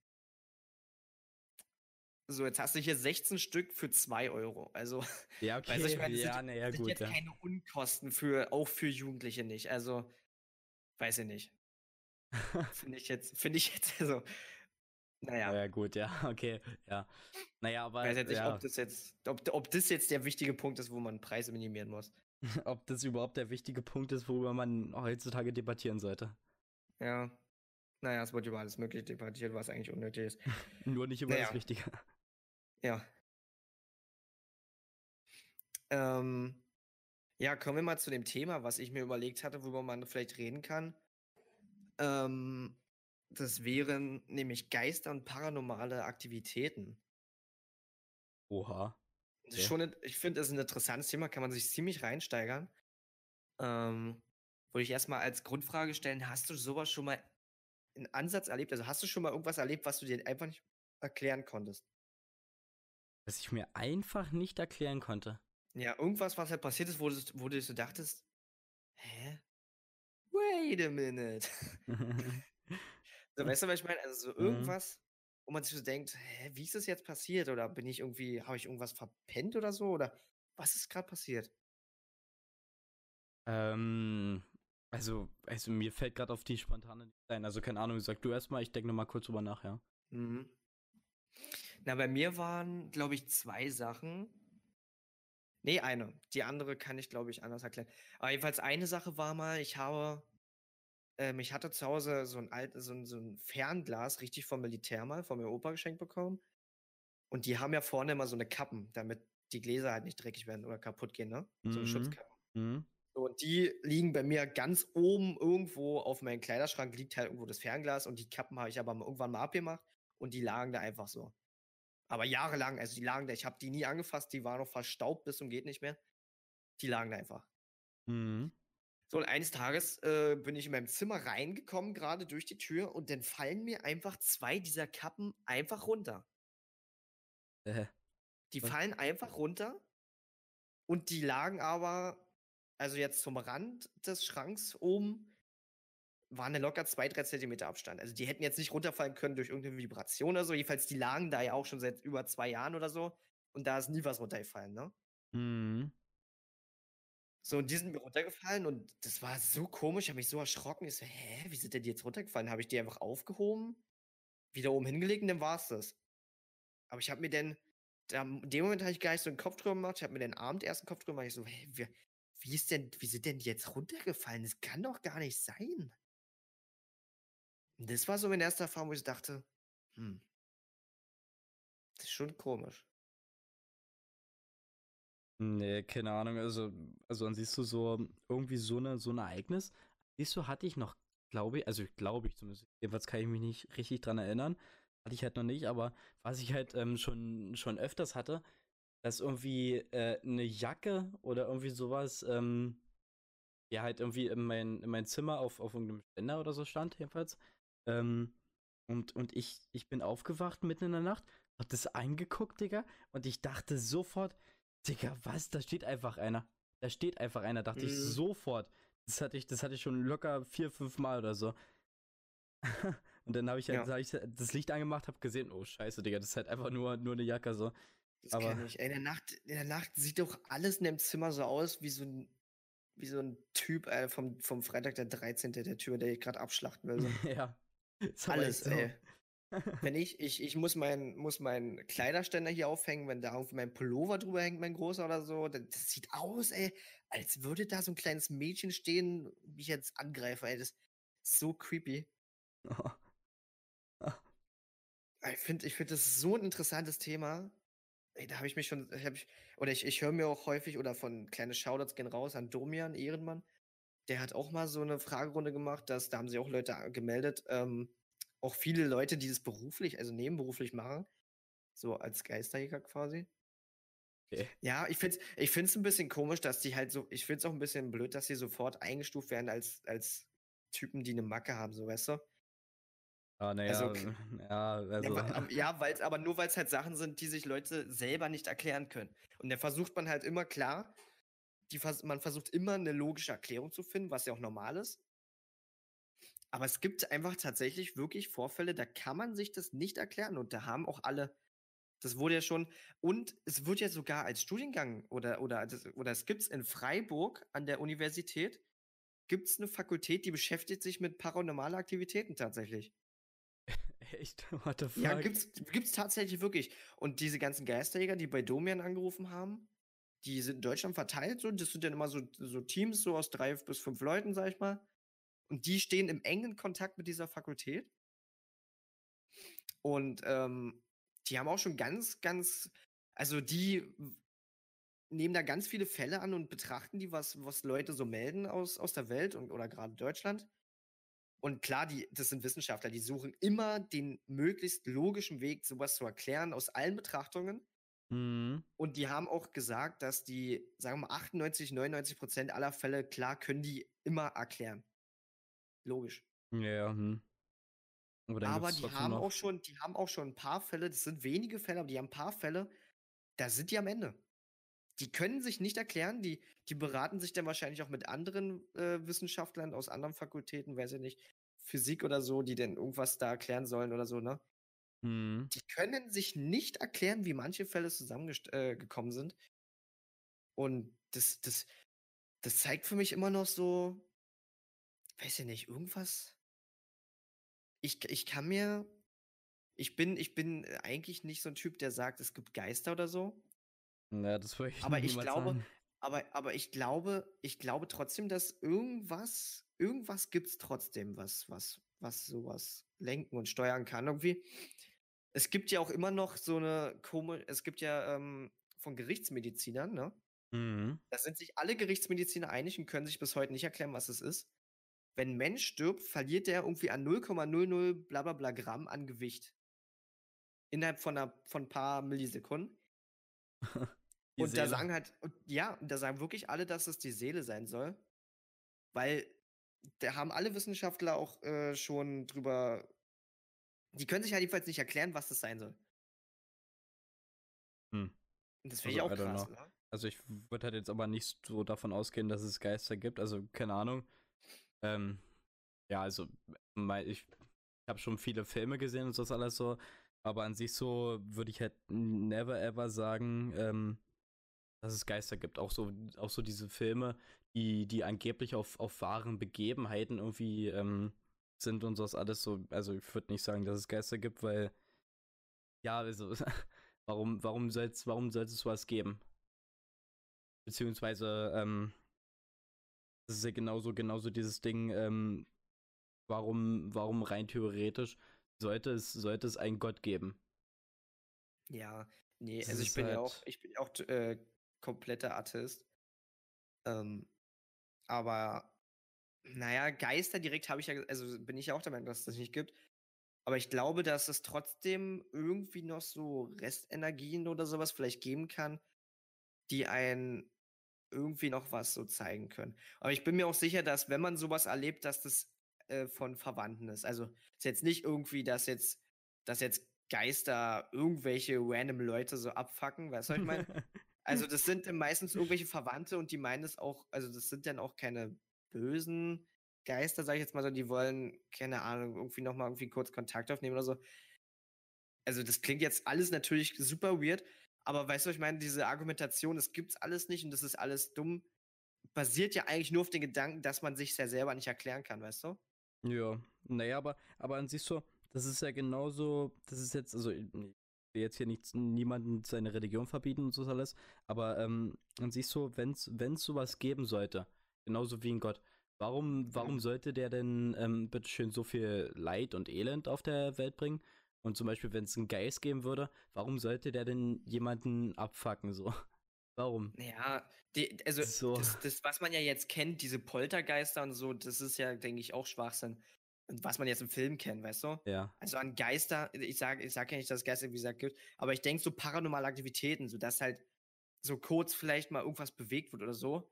so, jetzt hast du hier 16 Stück für 2 Euro. Also, ja, okay. weißt du, ich meine, das ja, sind, naja, sind gut. jetzt Ja. keine Unkosten für, auch für Jugendliche nicht. Also, weiß ich nicht. Finde ich jetzt, finde ich jetzt, also, naja. Ja, gut, ja, okay. Ja. Naja, aber. weiß jetzt nicht, ja, ob das jetzt, ob, ob das jetzt der wichtige Punkt ist, wo man Preise minimieren muss. ob das überhaupt der wichtige Punkt ist, worüber man heutzutage debattieren sollte. Ja. Naja, es wird über alles mögliche debattiert, was eigentlich unnötig ist. Nur nicht über Naja. das Wichtige. Ja. Ähm, ja, kommen wir mal zu dem Thema, was ich mir überlegt hatte, worüber man vielleicht reden kann. Ähm, das wären nämlich Geister und paranormale Aktivitäten. Oha. Okay. schon, ich finde, das ist ein interessantes Thema, kann man sich ziemlich reinsteigern. Ähm, würde ich erstmal als Grundfrage stellen, hast du sowas schon mal in Ansatz erlebt? Also hast du schon mal irgendwas erlebt, was du dir einfach nicht erklären konntest? Was ich mir einfach nicht erklären konnte. Ja, irgendwas, was halt passiert ist, wo du, wo du so dachtest, hä? Wait a minute. so, weißt du, was ich meine? Also so Mhm. irgendwas, wo man sich so denkt, hä, wie ist das jetzt passiert? Oder bin ich irgendwie, habe ich irgendwas verpennt oder so? Oder was ist gerade passiert? ähm, also, also mir fällt gerade auf die spontane ein. Also keine Ahnung, sag du erstmal, ich denke nochmal kurz drüber nach, ja. Mhm. Na, bei mir waren, glaube ich, zwei Sachen. Nee, eine. Die andere kann ich, glaube ich, anders erklären. Aber jedenfalls eine Sache war mal, ich habe, ähm, ich hatte zu Hause so ein altes, so ein, so ein Fernglas, richtig vom Militär mal, von meinem Opa geschenkt bekommen. Und die haben ja vorne immer so eine Kappen, damit die Gläser halt nicht dreckig werden oder kaputt gehen, ne? So eine Mhm. Schutzkappe. Mhm. So, und die liegen bei mir ganz oben irgendwo auf meinem Kleiderschrank, liegt halt irgendwo das Fernglas und die Kappen habe ich aber irgendwann mal abgemacht und die lagen da einfach so. Aber jahrelang, also die lagen da, ich habe die nie angefasst, die waren noch verstaubt bis zum geht nicht mehr. Die lagen da einfach. Mhm. So, und eines Tages äh, bin ich in meinem Zimmer reingekommen, gerade durch die Tür, und dann fallen mir einfach zwei dieser Kappen einfach runter. Äh, Die Was? fallen einfach runter und die lagen aber, also jetzt zum Rand des Schranks oben, waren da locker zwei, drei Zentimeter Abstand. Also die hätten jetzt nicht runterfallen können durch irgendeine Vibration oder so. Jedenfalls, die lagen da ja auch schon seit über zwei Jahren oder so. Und da ist nie was runtergefallen, ne? mhm. So, und die sind mir runtergefallen und das war so komisch, habe mich so erschrocken. Ich so: „Hä, wie sind denn die jetzt runtergefallen?“ Habe ich die einfach aufgehoben, wieder oben hingelegt und dann war's das. Aber ich habe mir dann da in dem Moment habe ich gar nicht so 'n Kopf drüber gemacht. Ich habe mir dann abend erst 'n Kopf drüber gemacht. Ich so: „Hä, wie wie ist denn wie sind denn die jetzt runtergefallen? Das kann doch gar nicht sein.“ Und das war so meine erste Erfahrung, wo ich dachte: „Hm“ das ist schon komisch. Ne, keine Ahnung, also also dann siehst du so irgendwie so 'ne so 'n Ereignis siehst du, hatte ich noch, glaube i also glaube ich zumindest, jedenfalls kann ich mich nicht richtig dran erinnern. Hatte ich halt noch nicht, aber was ich halt, ähm, schon schon öfters hatte, dass irgendwie, äh, 'ne Jacke oder irgendwie so was, ähm, ja, halt irgendwie in mein in mein Zimmer auf auf irgend 'nem Ständer oder so stand jedenfalls. Ähm, und und ich ich bin aufgewacht mitten in der Nacht, habe das angeguckt, Digga, und ich dachte sofort: „Digga, was? Da steht einfach einer. Da steht einfach einer“, dachte ich Mhm. sofort. Das hatte ich das hatte ich schon locker 4, 5 Mal oder so. Und dann habe ich halt Ja. habe ich das Licht angemacht, habe gesehen: „Oh scheiße, Digga, das ist halt einfach nur nur 'ne Jacke so.“ Das Aber kenne ich. Ey, in der Nacht in der Nacht sieht doch alles in dem Zimmer so aus wie so 'n wie so 'n Typ, äh, vom vom Freitag der 13., der Typ, der dich grad abschlachten will, so. Ja, Alles, so. ey. Wenn ich ich ich muss meinen muss meinen Kleiderständer hier aufhängen, wenn da irgendwie mein Pullover drüber hängt, mein großer oder so, d das sieht aus, ey, als würde da so 'n kleines Mädchen stehen, mich jetzt angreifen, ey, das ist so creepy. Ah. Ah, ich finde ich finde das so 'n interessantes Thema. Ey, da habe ich mich schon ich oder ich ich höre mir auch häufig oder von kleine Shoutouts gehen raus an Domian, Ehrenmann. Der hat auch mal so 'ne Fragerunde gemacht, dass da haben sich auch Leute a gemeldet, ähm, auch viele Leute, die das beruflich, also nebenberuflich machen, so als Geisterjäger quasi. Okay. Ja, ich finde es ich finde es 'n bisschen komisch, dass die halt so ich finde es auch 'n bisschen blöd, dass sie sofort eingestuft werden als als Typen, die 'ne Macke haben, so, weißt du? Ah, na Also ja, k ja, Ja, also ja, weil's aber nur weil's halt Sachen sind, die sich Leute selber nicht erklären können. Und da versucht man halt immer klar, die man versucht immer 'ne logische Erklärung zu finden, was ja auch normal ist. Aber es gibt einfach tatsächlich wirklich Vorfälle, da kann man sich das nicht erklären und da haben auch alle das wurde ja schon und es wird ja sogar als Studiengang oder oder das oder es gibt's in Freiburg an der Universität gibt's 'ne Fakultät, die beschäftigt sich mit paranormale Aktivitäten tatsächlich. Echt? What the Ja, fuck? gibt's gibt's tatsächlich wirklich. Und diese ganzen Geisterjäger, die bei Domian angerufen haben, die sind in Deutschland verteilt so. Das sind dann immer so so Teams so aus 3 bis 5 Leuten, sage ich mal. Und die stehen im engen Kontakt mit dieser Fakultät. Und, ähm, die haben auch schon ganz, ganz also die nehmen da ganz viele Fälle an und betrachten die, was was Leute so melden aus aus der Welt und oder grade Deutschland. Und klar, die das sind Wissenschaftler, die suchen immer den möglichst logischen Weg, so was zu erklären aus allen Betrachtungen. Mhm. Und die haben auch gesagt, dass die, sagen wir mal, 98, 99 % aller Fälle, klar, können die immer erklären. Logisch. Ja, ja, mhm. Aber dann Aber die haben auch noch schon die haben auch schon 'n paar Fälle das sind wenige Fälle, aber die haben 'n paar Fälle, da sind die am Ende. Die können sich nicht erklären, die die beraten sich dann wahrscheinlich auch mit anderen, äh, Wissenschaftlern aus anderen Fakultäten, weiß ich nicht, Physik oder so, die denn irgendwas da erklären sollen oder so, ne? Mhm. Die können sich nicht erklären, wie manche Fälle zusammengest äh, sind. Und das das das zeigt für mich immer noch so weiß ich nicht, irgendwas ich ich kann mir ich bin ich bin, äh, eigentlich nicht so 'n Typ, der sagt, es gibt Geister oder so. Na, das würde ich Aber ich glaube sagen. aber aber ich glaube ich glaube trotzdem, dass irgendwas irgendwas gibt's trotzdem, was was was so was lenken und steuern kann irgendwie. Es gibt ja auch immer noch so 'ne komi es gibt ja, ähm, von Gerichtsmedizinern, ne? Mhm. Da sind sich alle Gerichtsmediziner einig und können sich bis heute nicht erklären, was es ist. Wenn 'n Mensch stirbt, verliert der irgendwie an 0,00 bla bla bla Gramm an Gewicht. Innerhalb von 'ner von paar Millisekunden. Und da Seele. sagen halt und ja, und da sagen wirklich alle, dass es die Seele sein soll. Weil da haben alle Wissenschaftler auch, äh, schon drüber die können sich halt jedenfalls nicht erklären, was das sein soll. Hm. Und das finde ich Also, auch I don't krass, ne? Also, ich würde halt jetzt aber nicht so davon ausgehen, dass es Geister gibt, also, keine Ahnung. Ähm, ja, also, mei ich habe schon viele Filme gesehen und das alles so, aber an sich so würde ich halt never ever sagen, ähm, dass es Geister gibt. Auch so, auch so diese Filme, die, die angeblich auf, auf wahren Begebenheiten irgendwie ähm, sind und sowas alles so. Also ich würde nicht sagen, dass es Geister gibt, weil ja, also warum, warum soll es warum soll's sowas geben? Beziehungsweise, ähm, das ist ja genauso, genauso dieses Ding, ähm, warum, warum rein theoretisch sollte es, sollte es einen Gott geben? Ja, nee, das also ich bin halt ja auch, ich bin auch äh, kompletter Atheist. Ähm, aber naja, Geister direkt habe ich ja, also bin ich ja auch der Meinung, dass es das nicht gibt. Aber ich glaube, dass es trotzdem irgendwie noch so Restenergien oder sowas vielleicht geben kann, die einen irgendwie noch was so zeigen können. Aber ich bin mir auch sicher, dass wenn man sowas erlebt, dass das äh, von Verwandten ist. Also ist jetzt nicht irgendwie, dass jetzt, dass jetzt Geister irgendwelche random Leute so abfacken, weißt du, was ich meine? also das sind meistens irgendwelche Verwandte und die meinen es auch, also das sind dann auch keine bösen Geister, sag ich jetzt mal so, die wollen, keine Ahnung, irgendwie nochmal irgendwie kurz Kontakt aufnehmen oder so. Also das klingt jetzt alles natürlich super weird, aber weißt du, ich meine, diese Argumentation, es gibt's alles nicht und das ist alles dumm, basiert ja eigentlich nur auf den Gedanken, dass man sich ja selber nicht erklären kann, weißt du? Ja, naja, aber, aber an sich so, das ist ja genauso, das ist jetzt, also ich will jetzt hier nicht niemanden seine Religion verbieten und so alles, aber ähm, an sich so, wenn es sowas geben sollte, genauso wie ein Gott, warum, warum sollte der denn ähm, bitteschön so viel Leid und Elend auf der Welt bringen? Und zum Beispiel, wenn es einen Geist geben würde, warum sollte der denn jemanden abfacken so? Warum? Ja, die, also so. das, das, was man ja jetzt kennt, diese Poltergeister und so, das ist ja, denke ich, auch Schwachsinn. Und was man jetzt im Film kennt, weißt du? Ja. Also an Geister, ich sage ich sag ja nicht, dass es Geister, wie gesagt, gibt, aber ich denke so paranormale Aktivitäten, so dass halt so kurz vielleicht mal irgendwas bewegt wird oder so.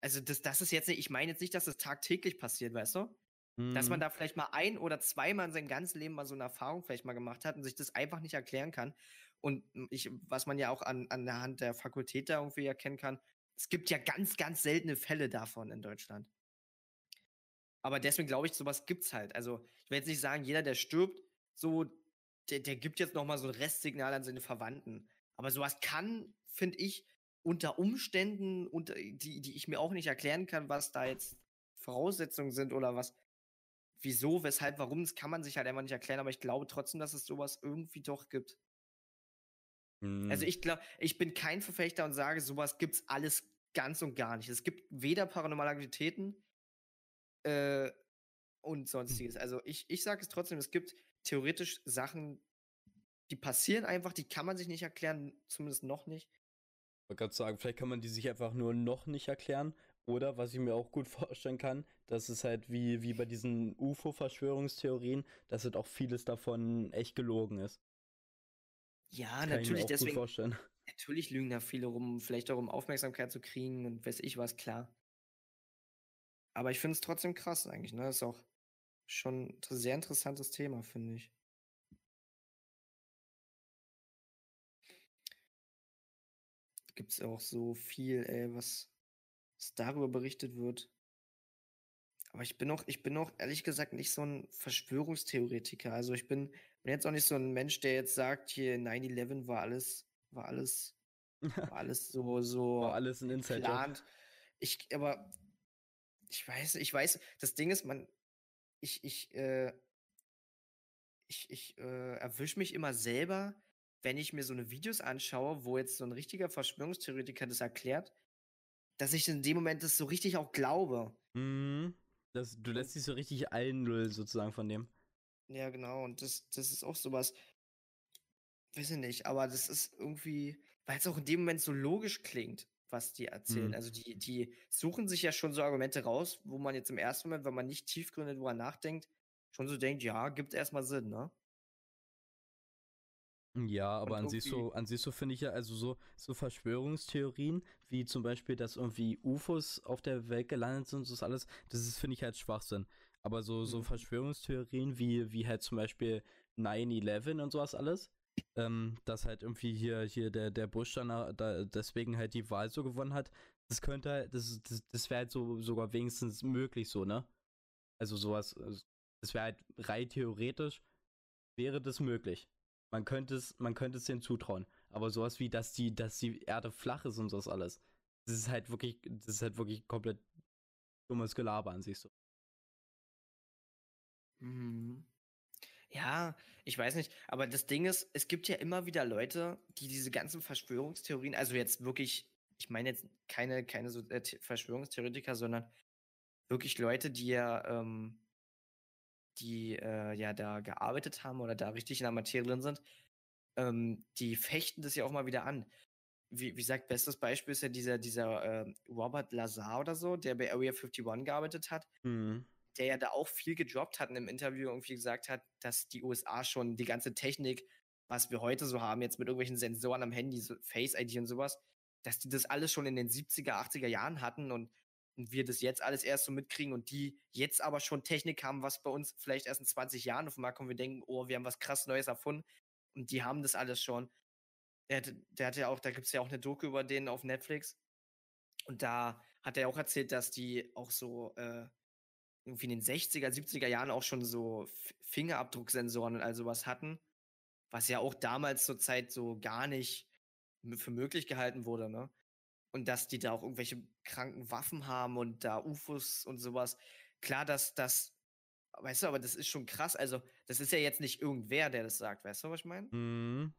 Also das, das ist jetzt nicht, ich meine jetzt nicht, dass das tagtäglich passiert, weißt du? Mhm. Dass man mhm. da vielleicht mal ein oder zweimal in seinem ganzen Leben mal so eine Erfahrung vielleicht mal gemacht hat und sich das einfach nicht erklären kann. Und ich, was man ja auch an, an der Hand der Fakultät da irgendwie erkennen kann, es gibt ja ganz, ganz seltene Fälle davon in Deutschland. Aber deswegen glaube ich, sowas gibt's halt. Also, ich will jetzt nicht sagen, jeder, der stirbt, so, der, der gibt jetzt nochmal so ein Restsignal an seine Verwandten. Aber sowas kann, finde ich, unter Umständen, unter, die, die ich mir auch nicht erklären kann, was da jetzt Voraussetzungen sind oder was, wieso, weshalb, warum, das kann man sich halt einfach nicht erklären, aber ich glaube trotzdem, dass es sowas irgendwie doch gibt. Also mhm. Also ich glaube, ich bin kein Verfechter und sage, sowas gibt's alles ganz und gar nicht. Es gibt weder paranormale Aktivitäten äh, und sonstiges. Also ich, ich sage es trotzdem, es gibt theoretisch Sachen, die passieren einfach, die kann man sich nicht erklären, zumindest noch nicht. Ich wollte gerade sagen, vielleicht kann man die sich einfach nur noch nicht erklären. Oder was ich mir auch gut vorstellen kann, dass es halt wie, wie bei diesen UFO-Verschwörungstheorien, dass halt auch vieles davon echt gelogen ist. Ja, Kann natürlich, ich mir auch deswegen. Gut vorstellen. Natürlich lügen da viele rum, vielleicht auch um Aufmerksamkeit zu kriegen und weiß ich was, klar. Aber ich finde es trotzdem krass eigentlich, ne? Das ist auch schon ein sehr interessantes Thema, finde ich. Gibt es auch so viel, ey, was, was darüber berichtet wird. Aber ich bin auch, ich bin auch ehrlich gesagt nicht so ein Verschwörungstheoretiker. Also ich bin, bin jetzt auch nicht so ein Mensch, der jetzt sagt, hier 9-11 war alles, war alles, war alles so, so. War alles ein Insider. Ich, aber ich weiß, ich weiß, das Ding ist, man, ich, ich, äh, ich, ich äh, erwische mich immer selber, wenn ich mir so eine Videos anschaue, wo jetzt so ein richtiger Verschwörungstheoretiker das erklärt, dass ich in dem Moment das so richtig auch glaube. Mhm. Das, du lässt dich so richtig einlullen sozusagen von dem. Ja, genau. Und das, das ist auch sowas. Weiß ich nicht, aber das ist irgendwie, weil es auch in dem Moment so logisch klingt, was die erzählen. Mhm. Also die, die suchen sich ja schon so Argumente raus, wo man jetzt im ersten Moment, wenn man nicht tiefgründig drüber nachdenkt, schon so denkt, ja, gibt erstmal Sinn, ne? Ja, aber an sich so, an sich so finde ich ja, also so, so Verschwörungstheorien, wie zum Beispiel, dass irgendwie UFOs auf der Welt gelandet sind und das alles, das ist, finde ich halt Schwachsinn. Aber so, so mhm. Verschwörungstheorien wie, wie halt zum Beispiel 9-11 und sowas alles, ähm, dass halt irgendwie hier, hier der, der Bush dann da deswegen halt die Wahl so gewonnen hat, das könnte halt, das, das, das wäre halt so sogar wenigstens möglich so, ne? Also sowas, also das wäre halt rein theoretisch, wäre das möglich. Man könnte es, man könnte es denen zutrauen. Aber sowas wie, dass die, dass die Erde flach ist und sowas alles. Das ist halt wirklich, das ist halt wirklich komplett dummes Gelaber an sich so. Mhm. Ja, ich weiß nicht, aber das Ding ist, es gibt ja immer wieder Leute, die diese ganzen Verschwörungstheorien, also jetzt wirklich, ich meine jetzt keine, keine so äh, Verschwörungstheoretiker, sondern wirklich Leute, die ja, ähm, die äh, ja da gearbeitet haben oder da richtig in der Materie drin sind, ähm, die fechten das ja auch mal wieder an. Wie, wie gesagt, bestes Beispiel ist ja dieser, dieser äh, Robert Lazar oder so, der bei Area 51 gearbeitet hat. Mhm der ja da auch viel gedroppt hat in einem Interview irgendwie gesagt hat, dass die USA schon die ganze Technik, was wir heute so haben, jetzt mit irgendwelchen Sensoren am Handy, so Face ID und sowas, dass die das alles schon in den 70er, 80er Jahren hatten und, und wir das jetzt alles erst so mitkriegen und die jetzt aber schon Technik haben, was bei uns vielleicht erst in 20 Jahren auf den Markt kommt. Wir denken, oh, wir haben was krass Neues erfunden und die haben das alles schon. Der, der hat ja auch, da gibt es ja auch eine Doku über den auf Netflix. Und da hat er auch erzählt, dass die auch so äh, irgendwie in den 60er, 70er Jahren auch schon so Fingerabdrucksensoren und all sowas hatten, was ja auch damals zur Zeit so gar nicht für möglich gehalten wurde, ne? Und dass die da auch irgendwelche kranken Waffen haben und da UFOs und sowas. Klar, dass das, weißt du, aber das ist schon krass. Also, das ist ja jetzt nicht irgendwer, der das sagt, weißt du, was ich meine? Mhm.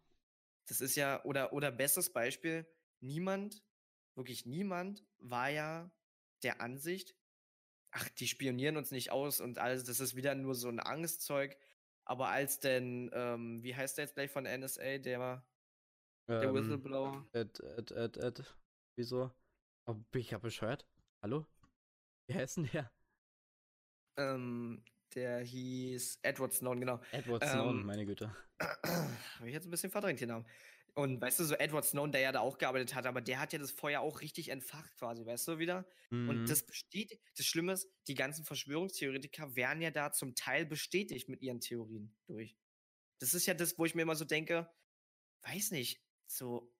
Das ist ja, oder, oder bestes Beispiel, niemand, wirklich niemand war ja der Ansicht, ach, die spionieren uns nicht aus und alles, das ist wieder nur so ein Angstzeug. Aber als denn, ähm, wie heißt der jetzt gleich von NSA, der, der ähm, Whistleblower? Ed, Ed, Ed, Ed. Wieso? Oh, bin ich ja bescheuert? Hallo? Wie heißt denn der? Ähm, der hieß Edward Snowden, genau. Edward Snowden, ähm, meine Güte. Habe ich jetzt ein bisschen verdrängt, den Namen. Und weißt du, so Edward Snowden, der ja da auch gearbeitet hat, aber der hat ja das Feuer auch richtig entfacht quasi, weißt du wieder? Mhm. Und das besteht, das Schlimme ist, die ganzen Verschwörungstheoretiker werden ja da zum Teil bestätigt mit ihren Theorien durch. Das ist ja das, wo ich mir immer so denke, weiß nicht, so,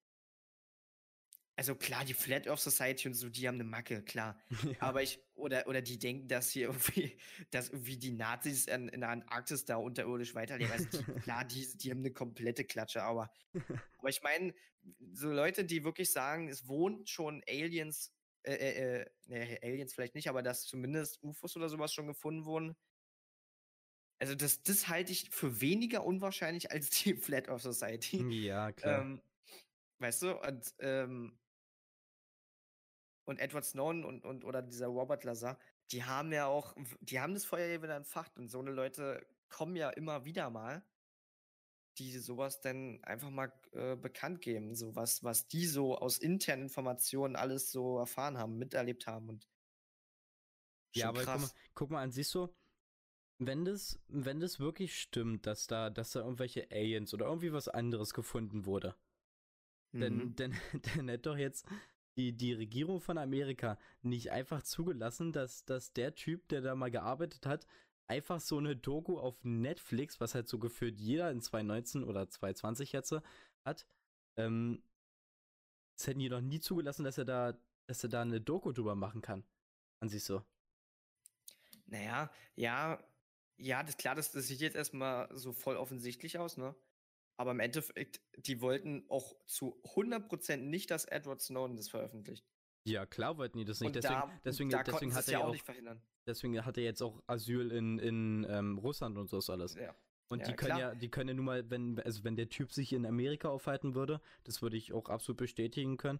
also klar, die Flat Earth Society und so, die haben eine Macke, klar. Ja. Aber ich, oder, oder die denken, dass hier irgendwie, dass irgendwie die Nazis in, in der Antarktis da unterirdisch weiterleben. Also die, klar, die, die haben eine komplette Klatsche, aber, aber ich meine, so Leute, die wirklich sagen, es wohnen schon Aliens, äh, äh, äh, Aliens vielleicht nicht, aber dass zumindest UFOs oder sowas schon gefunden wurden. Also das, das halte ich für weniger unwahrscheinlich als die Flat Earth Society. Ja, klar. Ähm, weißt du, und ähm, und Edward Snowden und, und oder dieser Robert Lazar, die haben ja auch, die haben das Feuer ja wieder entfacht und so eine Leute kommen ja immer wieder mal, die sowas dann einfach mal äh, bekannt geben, so was, was die so aus internen Informationen alles so erfahren haben, miterlebt haben und ja, aber guck mal, guck mal an, siehst du, wenn das, wenn das wirklich stimmt, dass da, dass da irgendwelche Aliens oder irgendwie was anderes gefunden wurde, mhm. dann, dann, dann hätte doch jetzt die, die Regierung von Amerika nicht einfach zugelassen, dass, dass der Typ, der da mal gearbeitet hat, einfach so eine Doku auf Netflix, was halt so gefühlt jeder in 2019 oder 2020 jetzt hat, ähm, das hätten die noch nie zugelassen, dass er da, dass er da eine Doku drüber machen kann. An sich so. Naja, ja, ja, das klar, das, das sieht jetzt erstmal so voll offensichtlich aus, ne? Aber im Endeffekt, die wollten auch zu 100% nicht, dass Edward Snowden das veröffentlicht. Ja, klar wollten die das nicht. Und deswegen, da, deswegen, da deswegen hat er ja auch, nicht verhindern. Deswegen hat er jetzt auch Asyl in, in ähm, Russland und so alles. Ja. Und ja, die können klar. ja, die können ja nun mal, wenn, also wenn der Typ sich in Amerika aufhalten würde, das würde ich auch absolut bestätigen können,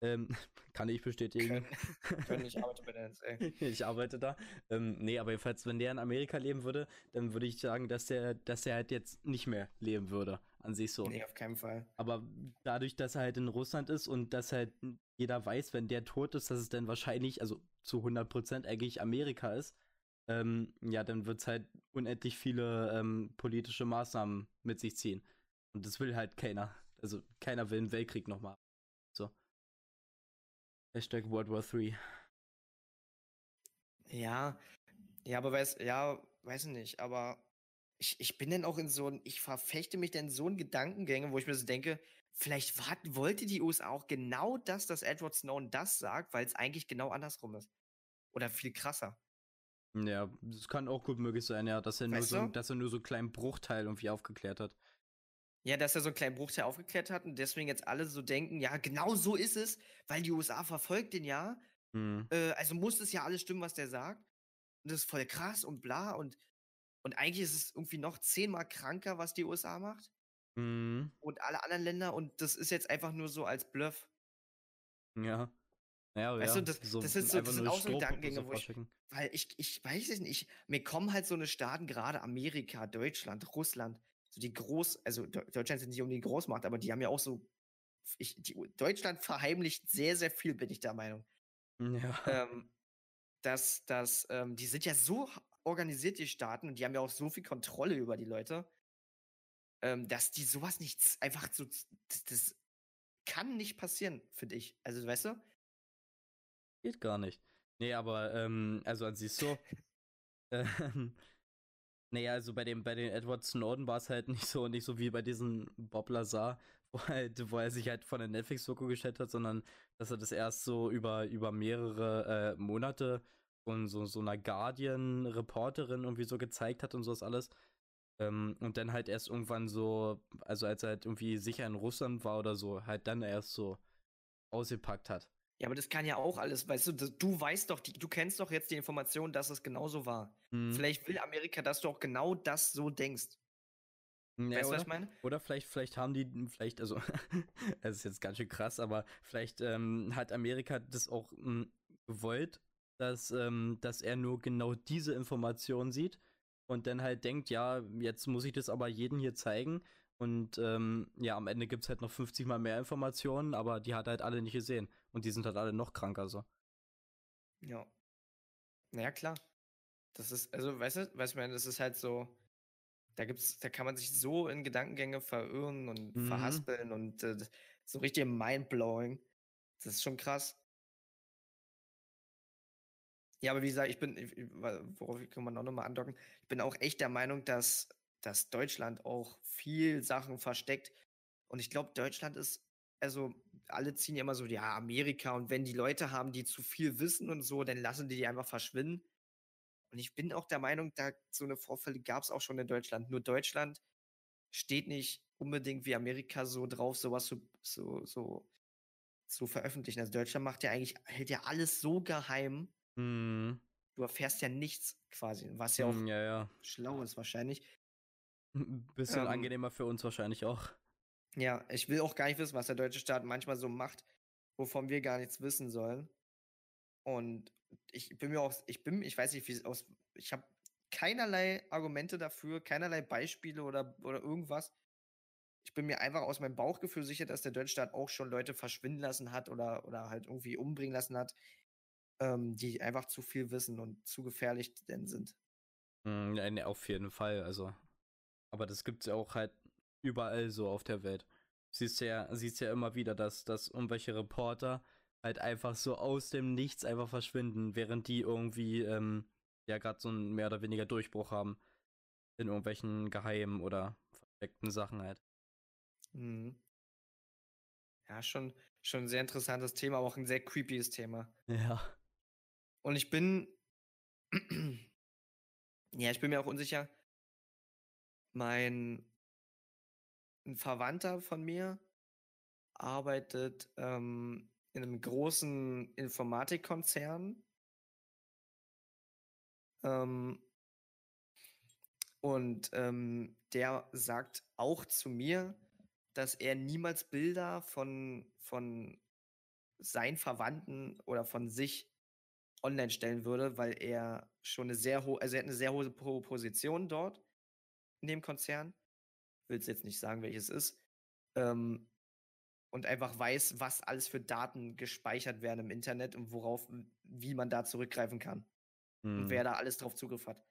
ähm, kann ich bestätigen. Können, können ich arbeite bei der NSA. ich arbeite da. Ähm, nee, aber jedenfalls, wenn der in Amerika leben würde, dann würde ich sagen, dass der, dass er halt jetzt nicht mehr leben würde, an sich so. Nee, auf keinen Fall. Aber dadurch, dass er halt in Russland ist und dass halt jeder weiß, wenn der tot ist, dass es dann wahrscheinlich, also zu 100% eigentlich Amerika ist, ähm, ja, dann wird es halt unendlich viele ähm, politische Maßnahmen mit sich ziehen. Und das will halt keiner. Also keiner will einen Weltkrieg nochmal. Hashtag World War 3. Ja, ja, aber weiß, ja, weiß nicht, aber ich, ich bin dann auch in so ein, ich verfechte mich dann so in Gedankengänge, wo ich mir so denke, vielleicht wat, wollte die USA auch genau das, dass Edward Snowden das sagt, weil es eigentlich genau andersrum ist. Oder viel krasser. Ja, das kann auch gut möglich sein, ja, dass er, nur so, dass er nur so einen kleinen Bruchteil irgendwie aufgeklärt hat. Ja, dass er so einen kleinen Bruchteil aufgeklärt hat und deswegen jetzt alle so denken, ja, genau so ist es, weil die USA verfolgt den ja. Mhm. Äh, also muss es ja alles stimmen, was der sagt. Und das ist voll krass und bla. Und, und eigentlich ist es irgendwie noch zehnmal kranker, was die USA macht. Mhm. Und alle anderen Länder. Und das ist jetzt einfach nur so als Bluff. Ja. Ja, Weißt ja. du, das, so das, ist so, das sind auch so Gedankengänge, wo ich, weil ich, ich weiß es nicht, mir kommen halt so eine Staaten, gerade Amerika, Deutschland, Russland, so die Groß, also Deu- Deutschland sind nicht um die Großmacht, aber die haben ja auch so, ich, die, Deutschland verheimlicht sehr, sehr viel, bin ich der Meinung. Ja. ähm, dass, dass ähm, die sind ja so organisiert, die Staaten, und die haben ja auch so viel Kontrolle über die Leute, ähm, dass die sowas nicht einfach so, das, das kann nicht passieren, finde ich. Also, weißt du? Geht gar nicht. Nee, aber, ähm, also an sich so. ähm, naja, also bei dem, bei den Edward Snowden war es halt nicht so, nicht so wie bei diesem Bob Lazar, wo, halt, wo er sich halt von der Netflix-Doku gestellt hat, sondern dass er das erst so über, über mehrere äh, Monate von so, so einer Guardian-Reporterin irgendwie so gezeigt hat und sowas alles. Ähm, und dann halt erst irgendwann so, also als er halt irgendwie sicher in Russland war oder so, halt dann erst so ausgepackt hat. Ja, aber das kann ja auch alles, weißt du, das, du weißt doch, die, du kennst doch jetzt die Information, dass es genauso war. Mhm. Vielleicht will Amerika, dass du auch genau das so denkst. Ja, weißt du, was ich meine? Oder vielleicht, vielleicht haben die, vielleicht, also, es ist jetzt ganz schön krass, aber vielleicht ähm, hat Amerika das auch ähm, gewollt, dass, ähm, dass er nur genau diese Information sieht und dann halt denkt, ja, jetzt muss ich das aber jedem hier zeigen. Und ähm, ja, am Ende gibt es halt noch 50 mal mehr Informationen, aber die hat er halt alle nicht gesehen. Und die sind halt alle noch kranker so. Ja. Naja, klar. Das ist, also, weißt du, weißt du, das ist halt so, da gibt's, da kann man sich so in Gedankengänge verirren und Mhm. verhaspeln und äh, so richtig mindblowing. Das ist schon krass. Ja, aber wie gesagt, ich bin, ich- worauf kann man auch nochmal andocken, ich bin auch echt der Meinung, dass, dass Deutschland auch viel Sachen versteckt. Und ich glaube, Deutschland ist, also alle ziehen ja immer so, ja, Amerika. Und wenn die Leute haben, die zu viel wissen und so, dann lassen die die einfach verschwinden. Und ich bin auch der Meinung, da so eine Vorfälle gab es auch schon in Deutschland. Nur Deutschland steht nicht unbedingt wie Amerika so drauf, sowas so, so, so zu veröffentlichen. Also Deutschland macht ja eigentlich, hält ja alles so geheim. Mhm. Du erfährst ja nichts quasi, was ja auch Mm, Ja, ja. schlau ist wahrscheinlich. Ein bisschen Ähm, angenehmer für uns wahrscheinlich auch. Ja, ich will auch gar nicht wissen, was der deutsche Staat manchmal so macht, wovon wir gar nichts wissen sollen. Und ich bin mir auch, ich bin, ich weiß nicht, wie es aus, ich habe keinerlei Argumente dafür, keinerlei Beispiele oder, oder irgendwas. Ich bin mir einfach aus meinem Bauchgefühl sicher, dass der deutsche Staat auch schon Leute verschwinden lassen hat oder, oder halt irgendwie umbringen lassen hat, ähm, die einfach zu viel wissen und zu gefährlich denn sind. Mm, ja, ne, auf jeden Fall, also. Aber das gibt's ja auch halt überall so auf der Welt. Siehst ja, siehst ja immer wieder, dass, dass irgendwelche Reporter halt einfach so aus dem Nichts einfach verschwinden, während die irgendwie, ähm, ja, gerade so einen mehr oder weniger Durchbruch haben. In irgendwelchen geheimen oder versteckten Sachen halt. Mhm. Ja, schon, schon ein sehr interessantes Thema, aber auch ein sehr creepyes Thema. Ja. Und ich bin, ja, ich bin mir auch unsicher. Mein ein Verwandter von mir arbeitet ähm, in einem großen Informatikkonzern. Ähm, und ähm, der sagt auch zu mir, dass er niemals Bilder von, von seinen Verwandten oder von sich online stellen würde, weil er schon eine sehr hohe, also er hat eine sehr hohe Po- Position dort in dem Konzern. Will es jetzt nicht sagen, welches ist. Ähm, und einfach weiß, was alles für Daten gespeichert werden im Internet und worauf, wie man da zurückgreifen kann. Und Hm. wer da alles drauf Zugriff hat.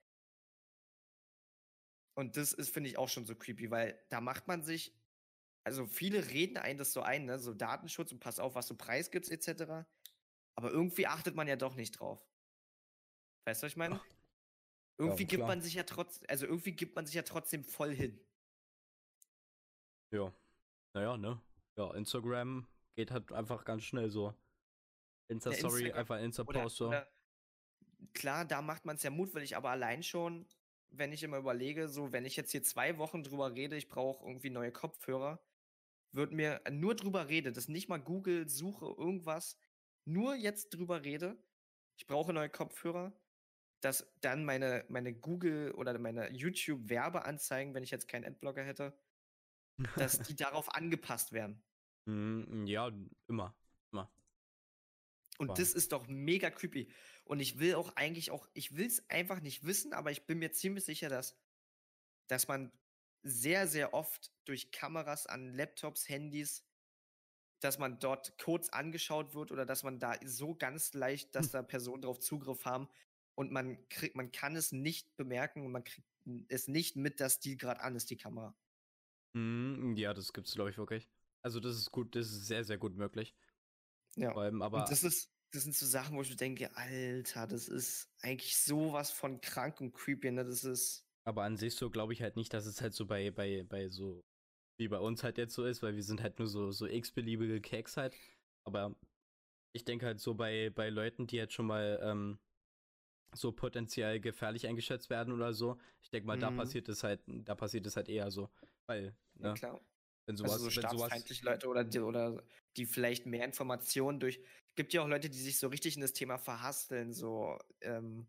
Und das ist, finde ich, auch schon so creepy, weil da macht man sich, also viele reden einen das so ein, ne? so Datenschutz und pass auf, was du preisgibst, etc. Aber irgendwie achtet man ja doch nicht drauf. Weißt du, was ich meine? Irgendwie gibt klar. man sich ja trotz, also irgendwie gibt man sich ja trotzdem voll hin. Ja. Naja, ne? Ja, Instagram geht halt einfach ganz schnell so. Insta-Story, einfach Insta-Post so. oder klar, da macht man es ja mutwillig, aber allein schon, wenn ich immer überlege, so, wenn ich jetzt hier zwei Wochen drüber rede, ich brauche irgendwie neue Kopfhörer, wird mir nur drüber rede, das nicht mal Google suche, irgendwas, nur jetzt drüber rede, ich brauche neue Kopfhörer, dass dann meine, meine Google oder meine YouTube-Werbeanzeigen, wenn ich jetzt keinen Adblocker hätte, dass die darauf angepasst werden. Mm, ja, immer. Immer. Und Wow. das ist doch mega creepy. Und ich will auch eigentlich auch, ich will es einfach nicht wissen, aber ich bin mir ziemlich sicher, dass, dass man sehr, sehr oft durch Kameras an Laptops, Handys, dass man dort kurz angeschaut wird oder dass man da so ganz leicht, dass da Personen drauf Zugriff haben und man kriegt, man kann es nicht bemerken und man kriegt es nicht mit, dass die gerade an ist, die Kamera. Mm, ja, das gibt's, glaube ich, wirklich. Also das ist gut, das ist sehr, sehr gut möglich. Ja. Allem, aber Und das ist, das sind so Sachen, wo ich mir denke, Alter, das ist eigentlich sowas von krank und creepy, ne? Das ist. Aber an sich so glaube ich halt nicht, dass es halt so bei, bei, bei so, wie bei uns halt jetzt so ist, weil wir sind halt nur so, so x-beliebige Keks halt. Aber ich denke halt so bei, bei Leuten, die jetzt schon mal ähm, so potenziell gefährlich eingeschätzt werden oder so, ich denke mal, da Mhm. passiert es halt, da passiert es halt eher so. Weil, Ja, ne, klar. wenn sowas, also so wenn sowas. Leute oder die, oder die vielleicht mehr Informationen durch. Gibt ja auch Leute, die sich so richtig in das Thema verhasteln, so, ähm,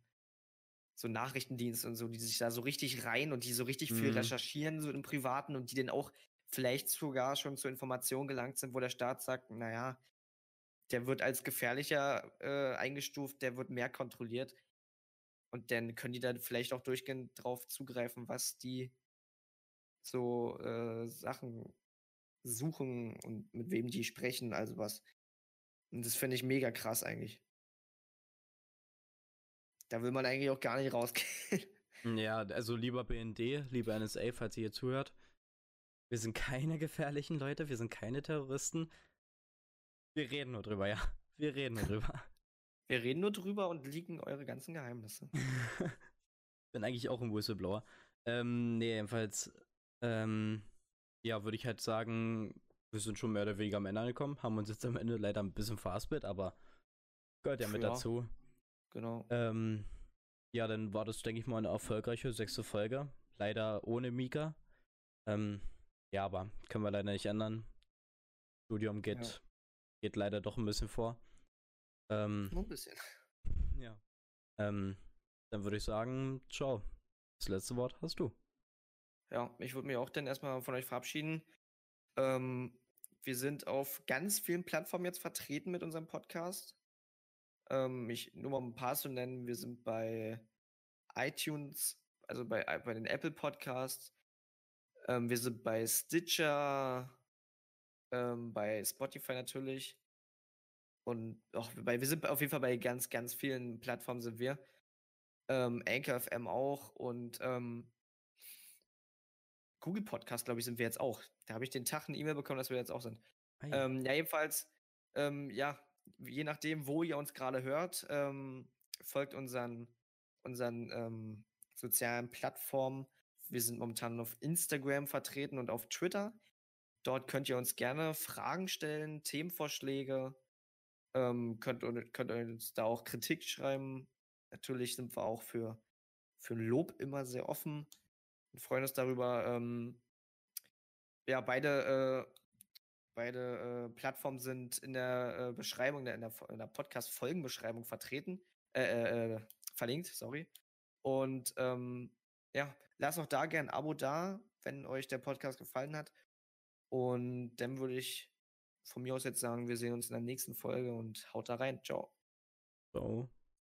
so Nachrichtendienste und so, die sich da so richtig rein und die so richtig viel Mhm. recherchieren, so im Privaten und die dann auch vielleicht sogar schon zur Information gelangt sind, wo der Staat sagt, naja, der wird als gefährlicher äh, eingestuft, der wird mehr kontrolliert. Und dann können die dann vielleicht auch durchgehend drauf zugreifen, was die so äh, Sachen suchen und mit wem die sprechen, also was. Und das finde ich mega krass eigentlich. Da will man eigentlich auch gar nicht rausgehen. Ja, also lieber BND, lieber NSA, falls ihr hier zuhört. Wir sind keine gefährlichen Leute, wir sind keine Terroristen. Wir reden nur drüber, ja. Wir reden nur drüber. Wir reden nur drüber und liegen eure ganzen Geheimnisse. Bin eigentlich auch ein Whistleblower. Ähm, nee, jedenfalls, ähm, ja, würde ich halt sagen, wir sind schon mehr oder weniger am Ende angekommen, haben uns jetzt am Ende leider ein bisschen verhaspelt, aber gehört ja mit Ja. dazu. Genau. Ähm, ja, dann war das, denke ich mal, eine erfolgreiche sechste Folge. Leider ohne Mika. Ähm, ja, aber können wir leider nicht ändern. Studium geht, Ja. geht leider doch ein bisschen vor. Ähm, Nur ein bisschen. ja. Ähm, dann würde ich sagen, ciao. Das letzte Wort hast du. Ja, ich würde mich auch dann erstmal von euch verabschieden. Ähm, wir sind auf ganz vielen Plattformen jetzt vertreten mit unserem Podcast. Ähm, ich nur mal ein paar zu nennen. Wir sind bei iTunes, also bei, bei den Apple Podcasts. Ähm, wir sind bei Stitcher, ähm, bei Spotify natürlich. Und auch bei, wir sind auf jeden Fall bei ganz, ganz vielen Plattformen sind wir. Ähm, Anchor FM auch und ähm, Google Podcast, glaube ich, sind wir jetzt auch. Da habe ich den Tag eine E-Mail bekommen, dass wir jetzt auch sind. Ah ja. Ähm, ja, jedenfalls, ähm, ja, je nachdem, wo ihr uns gerade hört, ähm, folgt unseren, unseren ähm, sozialen Plattformen. Wir sind momentan auf Instagram vertreten und auf Twitter. Dort könnt ihr uns gerne Fragen stellen, Themenvorschläge. Ähm, könnt, könnt ihr uns da auch Kritik schreiben. Natürlich sind wir auch für, für Lob immer sehr offen und freuen uns darüber. Ähm, ja, beide, äh, beide äh, Plattformen sind in der äh, Beschreibung, in der, in der Podcast-Folgenbeschreibung vertreten, äh, äh, äh, verlinkt, sorry. Und ähm, ja, lasst auch da gern ein Abo da, wenn euch der Podcast gefallen hat. Und dann würde ich von mir aus jetzt sagen, wir sehen uns in der nächsten Folge und haut da rein. Ciao. So.